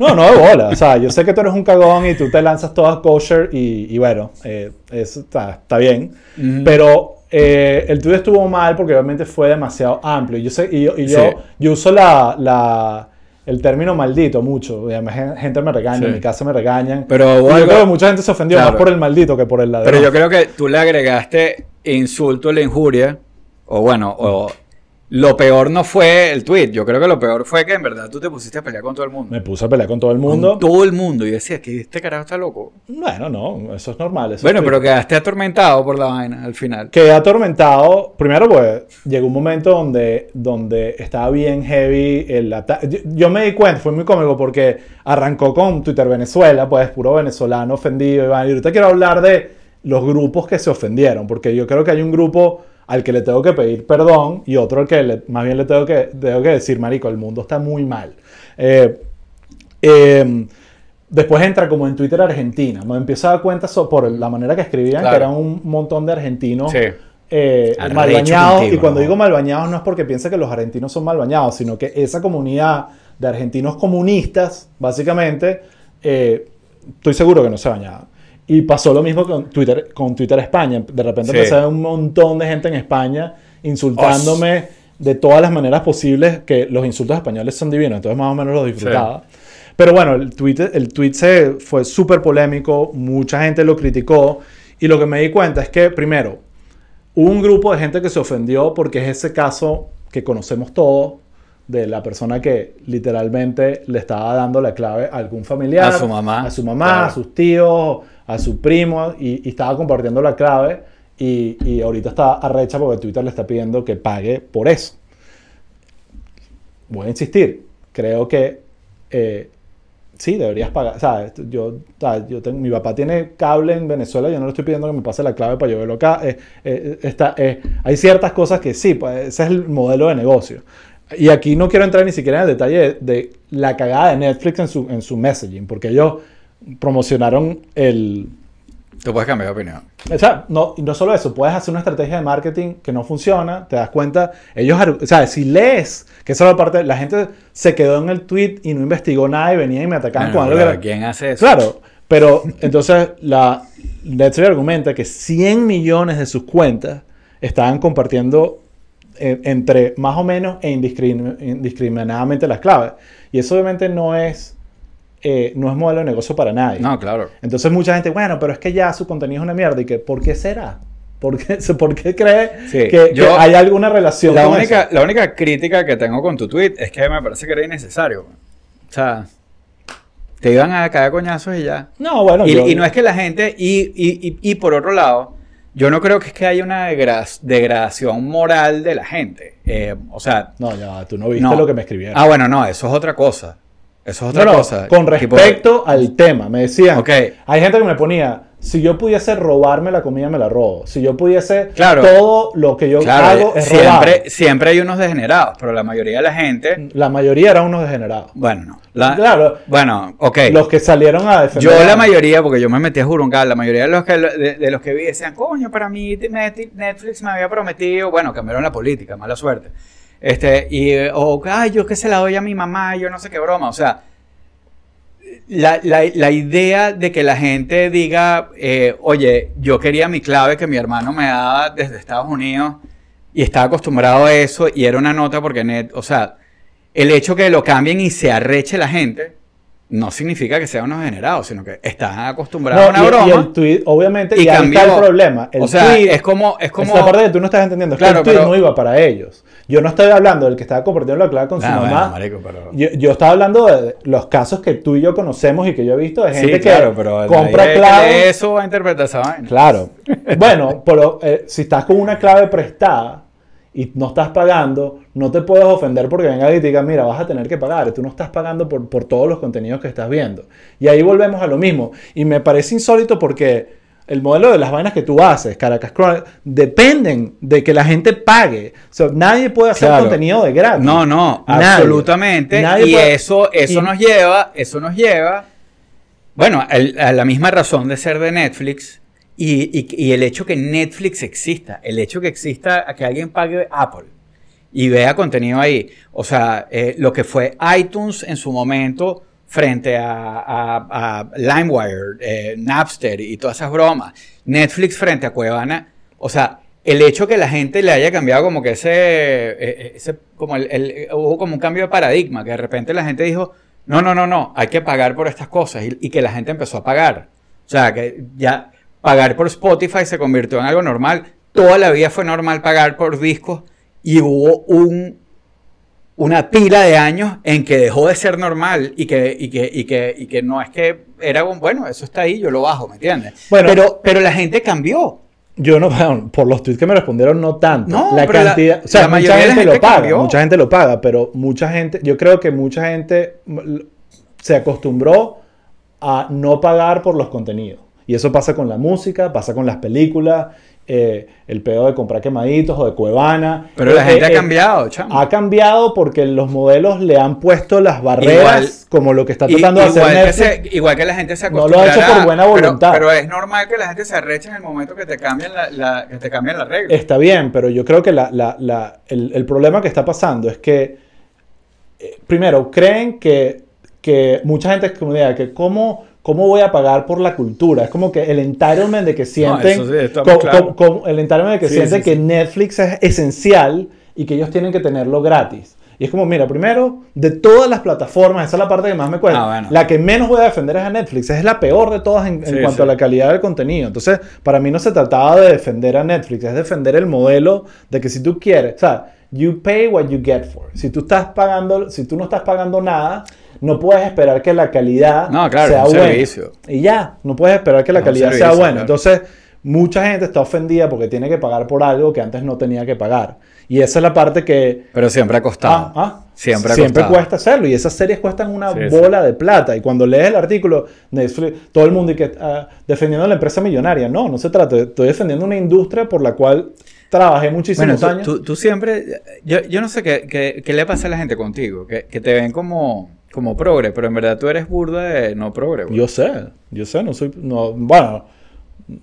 No, no de bola. O sea, yo sé que tú eres un cagón y tú te lanzas todas kosher y, y bueno, eh, eso está, está bien. Ujú. Pero eh, el tuyo estuvo mal porque obviamente fue demasiado amplio. Y yo, sé, y yo, y yo, Sí. yo uso la, la- el término maldito mucho. Gente me regaña, Sí. en mi casa me regañan. Pero hubo yo algo- creo que mucha gente se ofendió Claro. más por el maldito que por el ladrón. Pero yo creo que tú le agregaste insulto, la injuria, o bueno, o lo peor no fue el tweet. Yo creo que lo peor fue que en verdad tú te pusiste a pelear con todo el mundo. Me puse a pelear con todo el Con mundo. todo el mundo. Y yo decía que este carajo está loco. Bueno, no, eso es normal. eso Bueno, es pero quedaste atormentado por la vaina al final. Quedé atormentado. Primero, pues llegó un momento donde, donde estaba bien heavy el ataque. Yo, yo me di cuenta, fue muy cómico porque arrancó con Twitter Venezuela, pues puro venezolano ofendido. Y va, y ahorita quiero hablar de los grupos que se ofendieron, porque yo creo que hay un grupo al que le tengo que pedir perdón y otro al que le- más bien le tengo que, tengo que decir, Marico, el mundo está muy mal. Eh, eh, después entra como en Twitter Argentina. Me empiezo a dar cuenta so- por la manera que escribían, Claro. que eran un montón de argentinos Sí. eh, mal bañados. contigo, y cuando ¿no? digo mal bañados no es porque piense que los argentinos son mal bañados, sino que esa comunidad de argentinos comunistas, básicamente, eh, estoy seguro que no se bañaban. Y pasó lo mismo con Twitter, con Twitter España. De repente Sí. empecé a ver un montón de gente en España insultándome de todas las maneras posibles, que los insultos españoles son divinos, entonces más o menos los disfrutaba. Pero bueno, el tweet, el tweet se fue súper polémico, mucha gente lo criticó y lo que me di cuenta es que, primero, hubo un grupo de gente que se ofendió porque es ese caso que conocemos todos de la persona que literalmente le estaba dando la clave a algún familiar, A su mamá, a su mamá, claro. a sus tíos, a su primo y, y estaba compartiendo la clave y, y ahorita está arrecha porque Twitter le está pidiendo que pague por eso. Voy a insistir, creo que eh, sí, deberías pagar. O sea, yo, yo tengo- mi papá tiene cable en Venezuela, yo no le estoy pidiendo que me pase la clave para yo verlo acá. Eh, eh, está, eh, hay ciertas cosas que sí, pues ese es el modelo de negocio. Y aquí no quiero entrar ni siquiera en el detalle de, de la cagada de Netflix en su, en su messaging, porque ellos promocionaron el, Tú puedes cambiar de opinión. o sea, no, no solo eso, puedes hacer una estrategia de marketing que no funciona, te das cuenta, ellos, o sea, si lees, que esa es la parte, la gente se quedó en el tweet y no investigó nada y venía y me atacaban Bueno, con algo que claro, era- ¿Quién hace eso? Claro, pero <laughs> entonces la Netflix argumenta que 100 millones de sus cuentas estaban compartiendo eh, entre más o menos e indiscrimin- indiscriminadamente las claves. Y eso obviamente no es, eh, no es modelo de negocio para nadie. No, claro. Entonces mucha gente, bueno, pero es que ya su contenido es una mierda. ¿Y que por qué será? ¿Por qué, <laughs> por qué cree Sí, que, hay alguna relación La con única, eso? la única crítica que tengo con tu tweet es que me parece que era innecesario. O sea, te iban a caer coñazos y ya. No, bueno, y, yo- y no es que la gente, y, y- y- por otro lado, yo no creo que es que haya una degra- degradación moral de la gente. Eh, o sea, No, ya, tú no viste no. lo que me escribieron. Ah, bueno, no, eso es otra cosa. Eso es otra No, no, cosa. con Tipo, respecto al tema, me decían, hay gente que me ponía, si yo pudiese robarme la comida, me la robo. Si yo pudiese, Claro. todo lo que yo claro, hago es robar. siempre, siempre hay unos degenerados, pero la mayoría de la gente, La mayoría eran unos degenerados. bueno, no. La- Claro. Bueno, ok. Los que salieron a defender. Yo la mayoría, porque yo me metí a jurungar, la mayoría de los que de, de los que vi decían, coño, para mí Net- Netflix me había prometido, bueno, cambiaron la política, mala suerte. Este, y, o, ay, yo que se la doy a mi mamá, yo no sé qué broma, o sea, la, la, la idea de que la gente diga, eh, oye, yo quería mi clave que mi hermano me daba desde Estados Unidos y estaba acostumbrado a eso y era una nota porque, net, o sea, el hecho que lo cambien y se arreche la gente no significa que sea unos generados, sino que están acostumbrados a una y, broma. y el tweet, obviamente, y ahí está el problema. El o sea, tweet- es como, es como, la parte que tú no estás entendiendo. Es Claro, que el tweet pero- no iba para ellos. Yo no estoy hablando del que estaba compartiendo la clave con su bueno, mamá. marico, pero- yo, yo estaba hablando de los casos que tú y yo conocemos y que yo he visto de gente sí, que pero compra claves. eso va a interpretar esa vaina. Claro. <laughs> Bueno, pero eh, si estás con una clave prestada y no estás pagando, no te puedes ofender porque venga y te diga, mira, vas a tener que pagar. Tú no estás pagando por, por todos los contenidos que estás viendo. Y ahí volvemos a lo mismo. Y me parece insólito porque el modelo de las vainas que tú haces, Caracas Chronicle, dependen de que la gente pague. O sea, nadie puede hacer Claro. contenido de gratis. No, no, Nadie. absolutamente. Nadie y puede- eso, eso y- nos lleva, eso nos lleva, bueno, a la misma razón de ser de Netflix y, y- y el hecho que Netflix exista, el hecho que exista, que alguien pague Apple y vea contenido ahí. O sea, eh, lo que fue iTunes en su momento frente a, LimeWire, eh, Napster y todas esas bromas. Netflix frente a Cuevana. O sea, el hecho que la gente le haya cambiado como que ese, eh, ese como el- hubo como un cambio de paradigma, que de repente la gente dijo, no, no, no, no, hay que pagar por estas cosas y, y que la gente empezó a pagar. O sea, que ya pagar por Spotify se convirtió en algo normal. Toda la vida fue normal pagar por discos y hubo un, una pila de años en que dejó de ser normal y que, y que, y que, y que no es que era un, bueno, eso está ahí, yo lo bajo, ¿me entiendes? Bueno. pero, pero la gente cambió. Yo no, <laughs> bueno, por los tweets que me respondieron, no tanto. No, la cantidad, o sea, mucha gente, lo paga, cambió. mucha gente lo paga, pero mucha gente, yo creo que mucha gente se acostumbró a no pagar por los contenidos. Y eso pasa con la música, pasa con las películas, eh, el pedo de comprar quemaditos o de cuevana. Pero la Eh, gente eh, ha eh, cambiado, chamo. Ha cambiado porque los modelos le han puesto las barreras, Igual- como lo que está tratando de hacer igual, que Netflix. se- igual que la gente se No lo ha hecho por buena voluntad. Pero, es normal que la gente se arreche en el momento que te cambian la, la- que te cambian la regla. Está bien, pero yo creo que la- la- la- el, el problema que está pasando es que, eh, primero, creen que, que mucha gente es como idea que cómo, cómo voy a pagar por la cultura. Es como que el entitlement de que sienten, eso sí, co- el entitlement de que Sí, sienten sí, que. Netflix es esencial y que ellos tienen que tenerlo gratis. Y es como, mira, primero, de todas las plataformas, esa es la parte que más me cuesta. Ah, bueno. La que menos voy a defender es a Netflix. Es la peor de todas en, en Sí, cuanto sí. a la calidad del contenido. Entonces, para mí no se trataba de defender a Netflix, es defender el modelo de que si tú quieres, o sea, you pay what you get for. Si tú estás pagando, si tú no estás pagando nada, no puedes esperar que la calidad No, claro, sea buena. servicio. Y ya, no puedes esperar que la calidad sea buena. claro. Entonces, mucha gente está ofendida porque tiene que pagar por algo que antes no tenía que pagar. Y esa es la parte que Pero siempre ha costado. Ah, ah. Siempre ha Siempre costado. cuesta hacerlo y esas series cuestan una Sí, sí. bola de plata. Y cuando lees el artículo, Netflix, todo el mundo y que, ah, defendiendo a la empresa millonaria. No, no se trata. Estoy defendiendo una industria por la cual trabajé Bueno, muchísimos tú, años. tú- tú siempre, yo, yo no sé qué, qué- qué le pasa a la gente contigo, que, que te ven como, como progre, pero en verdad tú eres burda de no progre. güey. Yo sé, yo sé, no soy. No, bueno,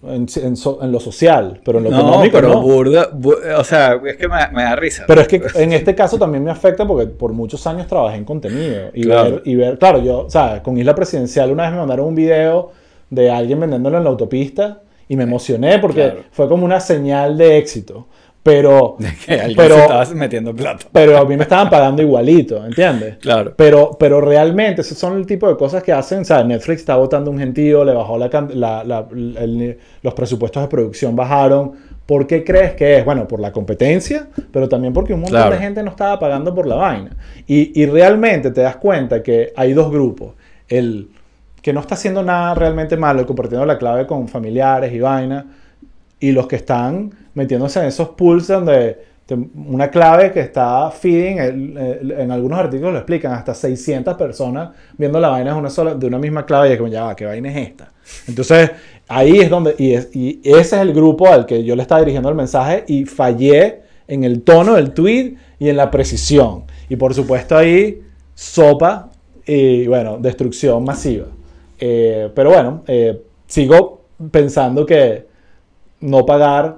en, en so- en lo social, pero en lo no, económico pero no. burda, bu- o sea, es que me, me da risa. Pero es que en este caso también me afecta porque por muchos años trabajé en contenido. Y, Claro. ver, y ver, claro, yo, o sea, con Isla Presidencial una vez me mandaron un video de alguien vendiéndolo en la autopista y me emocioné porque Claro. fue como una señal de éxito. Pero, <laughs> que pero, se estaba metiendo plata. pero a mí me estaban pagando igualito, ¿entiendes? Claro. Pero, pero realmente esos son el tipo de cosas que hacen. O sea, Netflix está votando un gentío, le bajó la, la- la- el- los presupuestos de producción bajaron. ¿Por qué crees que es? Bueno, por la competencia, pero también porque un montón Claro. de gente no estaba pagando por la vaina. Y, y realmente te das cuenta que hay dos grupos. El que no está haciendo nada realmente malo, compartiendo la clave con familiares y vaina, y los que están metiéndose en esos pools donde una clave que está feeding, en algunos artículos lo explican, hasta 600 personas viendo la vaina de una, sola, de una misma clave y es como, ya va, ¿qué vaina es esta? Entonces, ahí es donde, y ese es el grupo al que yo le estaba dirigiendo el mensaje y fallé en el tono del tweet y en la precisión. Y por supuesto ahí, sopa y bueno, destrucción masiva. Eh, pero bueno, eh, sigo pensando que no pagar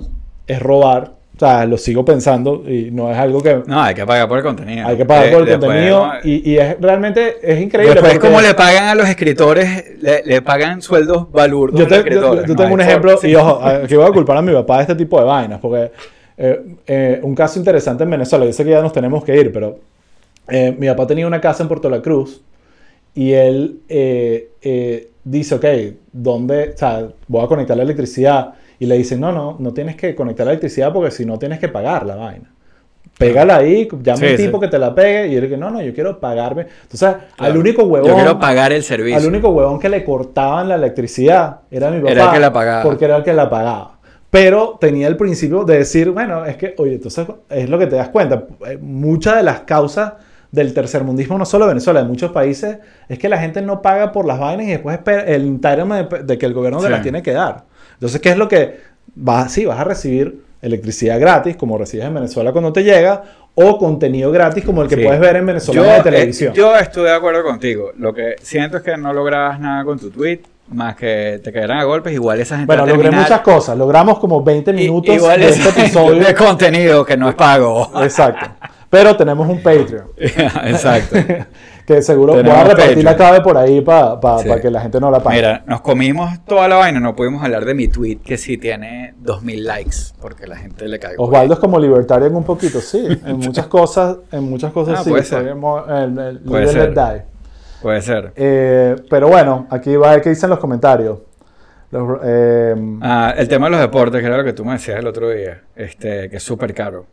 es robar O sea, lo sigo pensando y no es algo que... No, hay que pagar por el contenido. Hay que pagar por el después, contenido ¿no? y, y es realmente es increíble. Después, porque- como le pagan a los escritores, le, le pagan sueldos balurdos Yo, a te- los yo- escritores. yo ¿no? tengo un ejemplo, forma- y ojo, aquí voy a culpar a mi papá de este tipo de vainas, porque eh, eh, un caso interesante en Venezuela, yo sé que ya nos tenemos que ir, pero eh, mi papá tenía una casa en Puerto La Cruz y él eh, dice, ok, ¿dónde? O sea, voy a conectar la electricidad. Y le dicen, no, no, no tienes que conectar la electricidad porque si no tienes que pagar la vaina. Pégala ahí, llama Sí, un tipo sí. que te la pegue y él dice, no, no, yo quiero pagarme. Entonces, al Claro. único huevón... Yo quiero pagar el servicio. Al único huevón que le cortaban la electricidad era mi papá. Era el que la pagaba. Porque era el que la pagaba. Pero tenía el principio de decir, bueno, es que, oye, entonces es lo que te das cuenta. eh, Muchas de las causas del tercermundismo, no solo de Venezuela, de muchos países, es que la gente no paga por las vainas y después espera el entitlement de, de que el gobierno te Sí. las tiene que dar. Entonces, ¿qué es lo que vas? Sí, vas a recibir electricidad gratis, como recibes en Venezuela cuando te llega, o contenido gratis, como el que Sí. puedes ver en Venezuela Yo, de eh, televisión. yo estoy de acuerdo contigo. Lo que siento es que no lograbas nada con tu tweet, más que te cayeran a golpes. Igual esa gente Bueno, logré terminar- muchas cosas. Logramos como 20 I- minutos de es este <laughs> episodio. de contenido que no es pago. Exacto. Pero tenemos un Patreon. <laughs> Exacto. <laughs> que seguro voy a Tenemos repartir la Patreon. clave por ahí para Sí. que la gente no la pague. Mira, nos comimos toda la vaina, no pudimos hablar de mi tweet que sí tiene 2000 likes, porque la gente le cae. Osvaldo es como libertarian un poquito, sí. En <laughs> muchas cosas, en muchas cosas Ah, sí. puede ser. mo- el- el Puede ser. die. Puede ser. Eh, pero bueno, aquí va a ver qué dicen los comentarios. Los, eh, Ah, el tema de los deportes, que era lo que tú me decías el otro día, este, que es súper caro.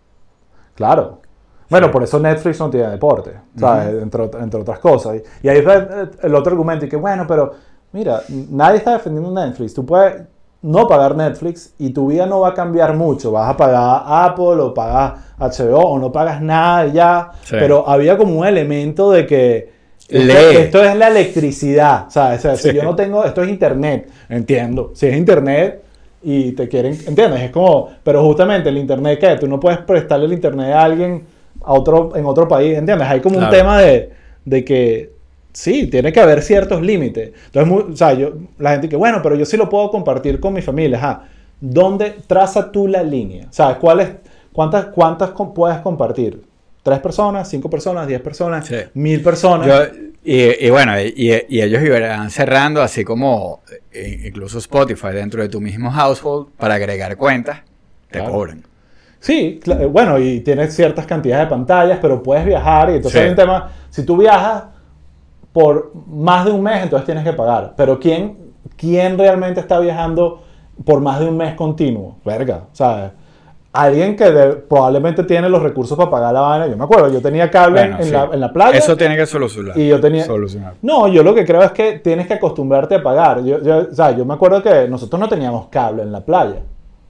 Claro. Bueno, por eso Netflix no tiene deporte, ¿sabes? entre, ot- entre otras cosas. Y, ahí fue eh, el otro argumento, y que bueno, pero mira, nadie está defendiendo Netflix. Tú puedes no pagar Netflix y tu vida no va a cambiar mucho. Vas a pagar Apple o pagas HBO o no pagas nada y ya. Sí. Pero había como un elemento de que esto, Lee. esto es la electricidad, ¿sabes? O sea, si yo no tengo, esto es internet, entiendo. Si es internet y te quieren, ¿entiendes? Es como, pero justamente el internet que tú no puedes prestarle el internet a alguien a otro, en otro país, ¿entiendes? Hay como un Claro. tema de, de que sí, tiene que haber ciertos límites. Entonces, muy- o sea, yo, la gente que, bueno, pero yo sí lo puedo compartir con mi familia, ajá. ¿Dónde traza tú la línea? ¿Sabes? ¿Cuáles, cuántas, cuántas com- puedes compartir? ¿Tres personas? ¿Cinco personas? ¿Diez personas? Sí. ¿Mil personas? Yo, y, y bueno, y, y ellos irán cerrando, así como eh, incluso Spotify dentro de tu mismo household, para agregar cuentas, te Claro. cobran. Sí, eh, bueno, y tienes ciertas cantidades de pantallas, pero puedes viajar y entonces Sí. hay un tema, si tú viajas por más de un mes, entonces tienes que pagar. Pero ¿quién, quién realmente está viajando por más de un mes continuo? Verga, ¿sabes? Alguien que de- probablemente tiene los recursos para pagar la vaina. Yo me acuerdo, yo tenía cable en- Bueno, en, sí. la, en la playa. Eso tiene que solucionar. Y yo tenía- Solucionar. No, yo lo que creo es que tienes que acostumbrarte a pagar. Yo, yo- o sea, yo me acuerdo que nosotros no teníamos cable en la playa,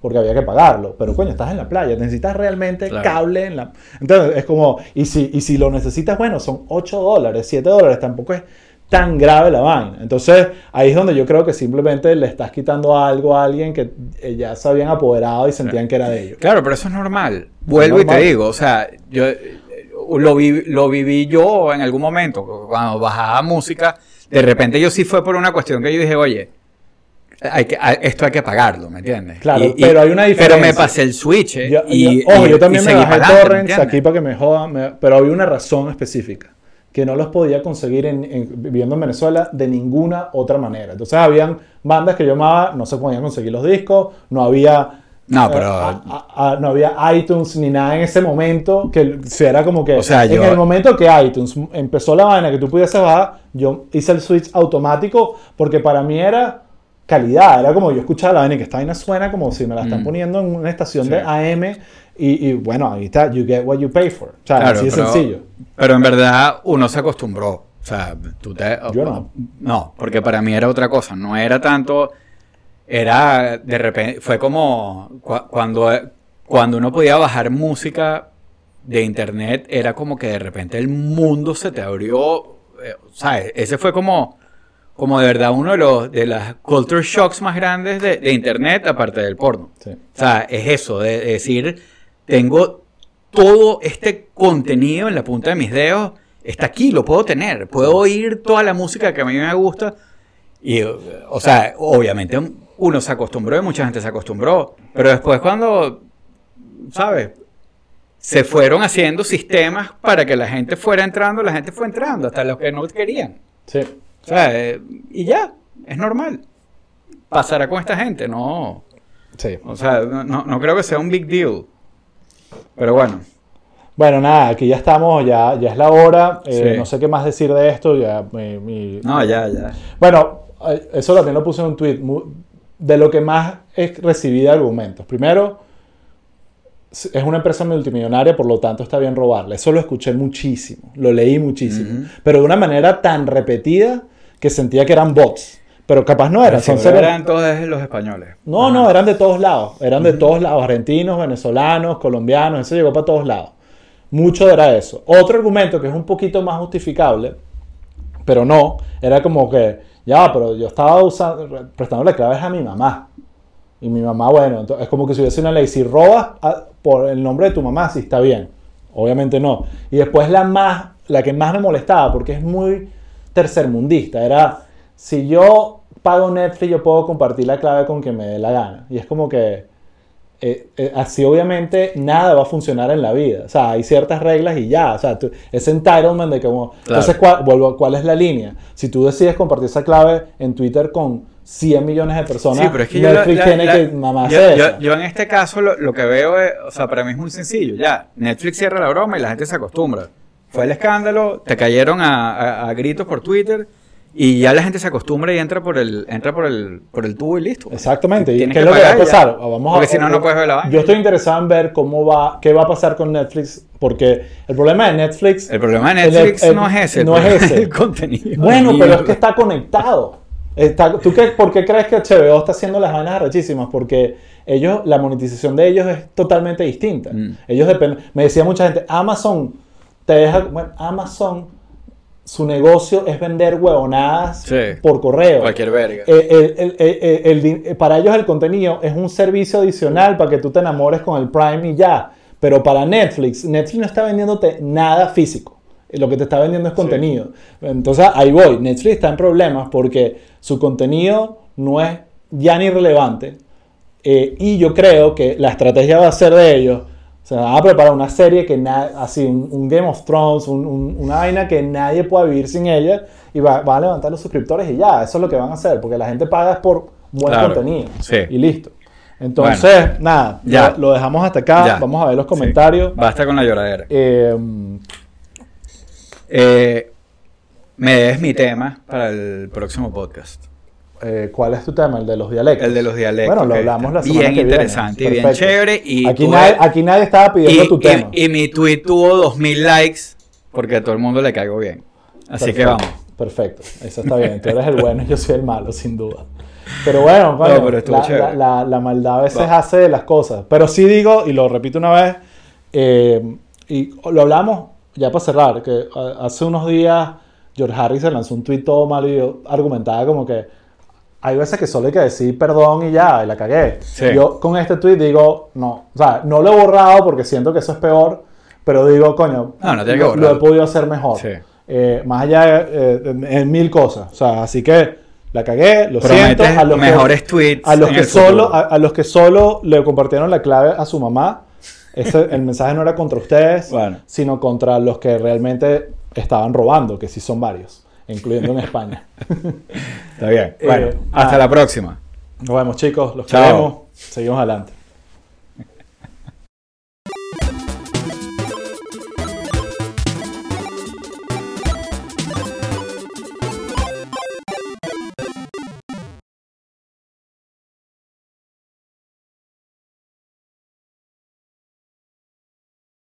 porque había que pagarlo. Pero coño, estás en la playa, necesitas realmente Claro. cable en la... Entonces es como, y si, y si lo necesitas, bueno, son 8 dólares, 7 dólares, tampoco es tan grave la vaina. Entonces ahí es donde yo creo que simplemente le estás quitando algo a alguien que eh, ya se habían apoderado y sentían que era de ellos. Claro, pero eso es normal. Vuelvo y normal. te digo, o sea, yo eh, lo, vi- lo viví yo en algún momento, cuando bajaba música, de repente yo sí fue por una cuestión que yo dije, oye, hay que, esto hay que pagarlo, ¿me entiendes? Claro, Y- pero hay una Pero diferencia. me pasé el switch eh, Yo, y, yo- ojo, y- yo también y me bajé ¿me torrents aquí para que me jodan, me- pero había una razón específica que no los podía conseguir en, en- viviendo en Venezuela de ninguna otra manera. Entonces habían bandas que yo amaba, no se podían conseguir los discos, no había No, eh, pero- a- a- a- no había iTunes ni nada en ese momento que era como que O sea, en yo- el momento que iTunes empezó la vaina que tú pudieses bajar, yo hice el switch automático porque para mí era calidad, era como yo escuchaba la vaina y que esta vaina suena como si me la están Mm. poniendo en una estación Sí. de AM y, y, bueno, ahí está, you get what you pay for. O sea, Claro, así sencillo. Pero en verdad uno se acostumbró. O sea, tú te... Yo no. No, porque para mí era otra cosa. No era tanto... Era de repente... Fue como cua- cuando, cuando uno podía bajar música de internet, era como que de repente el mundo se te abrió. eh, ¿Sabes? Ese fue como... Como de verdad uno de los de las culture shocks más grandes de, de internet, aparte del porno. Sí. O sea, es eso, de, de decir, tengo todo este contenido en la punta de mis dedos, está aquí, lo puedo tener, puedo oír toda la música que a mí me gusta. Y, o sea, obviamente uno se acostumbró y mucha gente se acostumbró, pero después cuando ¿sabes? Se fueron haciendo sistemas para que la gente fuera entrando, la gente fue entrando, hasta los que no querían. Sí. O sea, eh, y ya, es normal. Pasará con esta gente, no. Sí. O sea, no, no- creo que sea un big deal. Pero bueno, Bueno, nada, aquí ya estamos, ya, ya es la hora. eh, Sí. No sé qué más decir de esto. Ya, mi- mi- no, ya, ya. Bueno, eh, eso también lo puse en un tweet. De lo que más he recibido argumentos. Primero, es una empresa multimillonaria, por lo tanto está bien robarle. Eso lo escuché muchísimo, lo leí muchísimo. Pero de una manera tan repetida que sentía que eran bots. Pero capaz no eran, son seres- eran todos los españoles. No, no, eran de todos lados. Eran de todos lados. Argentinos, venezolanos, colombianos. Eso llegó para todos lados. Mucho era eso. Otro argumento que es un poquito más justificable, pero no, era como que, ya, pero yo estaba usando, prestándole claves a mi mamá. Y mi mamá, bueno, entonces, es como que si hubiese una ley, si robas a- por el nombre de tu mamá, sí está bien. Obviamente no. Y después la más, la que más me molestaba, porque es muy tercermundista, era, si yo pago Netflix, yo puedo compartir la clave con quien me dé la gana. Y es como que, eh, eh, así obviamente nada va a funcionar en la vida. O sea, hay ciertas reglas y ya. O sea, tú- ese entitlement de como... Claro. Entonces, ¿cuál, vuelvo, ¿cuál es la línea? Si tú decides compartir esa clave en Twitter con 100 millones de personas, Sí, pero es que yo, Netflix la- tiene la- que mamarse yo, yo- yo en este caso lo, lo que veo es, o sea, para mí es muy sencillo. Ya, Netflix cierra la broma y la gente se acostumbra. Fue el escándalo, te cayeron a, a- a gritos por Twitter y ya la gente se acostumbra y entra por el, entra por el, por el tubo y listo. Exactamente. ¿Y qué es lo que va a pasar? Vamos a- Porque si no, no puedes ver la vaina. Yo estoy interesado en ver cómo va, qué va a pasar con Netflix, porque el problema de Netflix... El problema de Netflix el- no es ese. No es ese. el contenido. Bueno, pero es que está conectado. Está- ¿Tú qué, por qué crees que HBO está haciendo las vainas arrechísimas? Porque ellos, la monetización de ellos es totalmente distinta. Mm. Ellos dependen. Me decía mucha gente, Amazon te deja. Bueno, Amazon, su negocio es vender huevonadas Sí. por correo. Cualquier verga. Eh, el- el- el- el- el di- para ellos el contenido es un servicio adicional para que tú te enamores con el Prime y ya. Pero para Netflix, Netflix no está vendiéndote nada físico. Lo que te está vendiendo es contenido. Entonces ahí voy. Netflix está en problemas porque su contenido no es ya ni relevante. Eh, y yo creo que la estrategia va a ser de ellos. O sea, van a preparar una serie que así, un, un Game of Thrones, un- un- una vaina que nadie pueda vivir sin ella. Y va, van a levantar los suscriptores y ya, eso es lo que van a hacer. Porque la gente paga es por buen Claro, contenido. sí. Y listo. Entonces, nada, Ya. Lo, lo dejamos hasta acá. Ya. Vamos a ver los Sí. comentarios. Basta con la lloradera. Eh, Eh, me debes mi tema para el próximo podcast. Eh, ¿Cuál es tu tema? El de los dialectos. El de los dialectos. Bueno, lo hablamos la semana Bien que viene. interesante y bien chévere. Y aquí, tuve- nadie, aquí nadie estaba pidiendo y, tu y- tema. y mi tweet tuvo 2000 likes porque a todo el mundo le caigo bien. Así que vamos. Perfecto, eso está bien. Tú eres el bueno y yo soy el malo, sin duda. Pero bueno, coño, No, pero estuvo la, chévere. la- la- la maldad a veces Va. hace las cosas. Pero sí digo, y lo repito una vez, eh, y lo hablamos ya para cerrar, que a- hace unos días George Harrison lanzó un tweet todo malo y yo argumentaba como que hay veces que solo hay que decir perdón y ya, y la cagué. Sí. Yo con este tweet digo, no, o sea, no lo he borrado porque siento que eso es peor, pero digo, coño, No, no tiene que lo, lo he podido hacer mejor. Sí. Eh, más allá de, eh, en, en mil cosas. O sea, así que la cagué, lo Prometes siento. A los mejores que, tweets a los que solo a, a los que solo le compartieron la clave a su mamá. Ese, el mensaje no era contra ustedes, Bueno. sino contra los que realmente estaban robando, que sí son varios, incluyendo en España. <laughs> Está bien. Eh, Bueno, hasta nada. la próxima. Nos vemos, chicos. Los Chao. queremos. Seguimos adelante.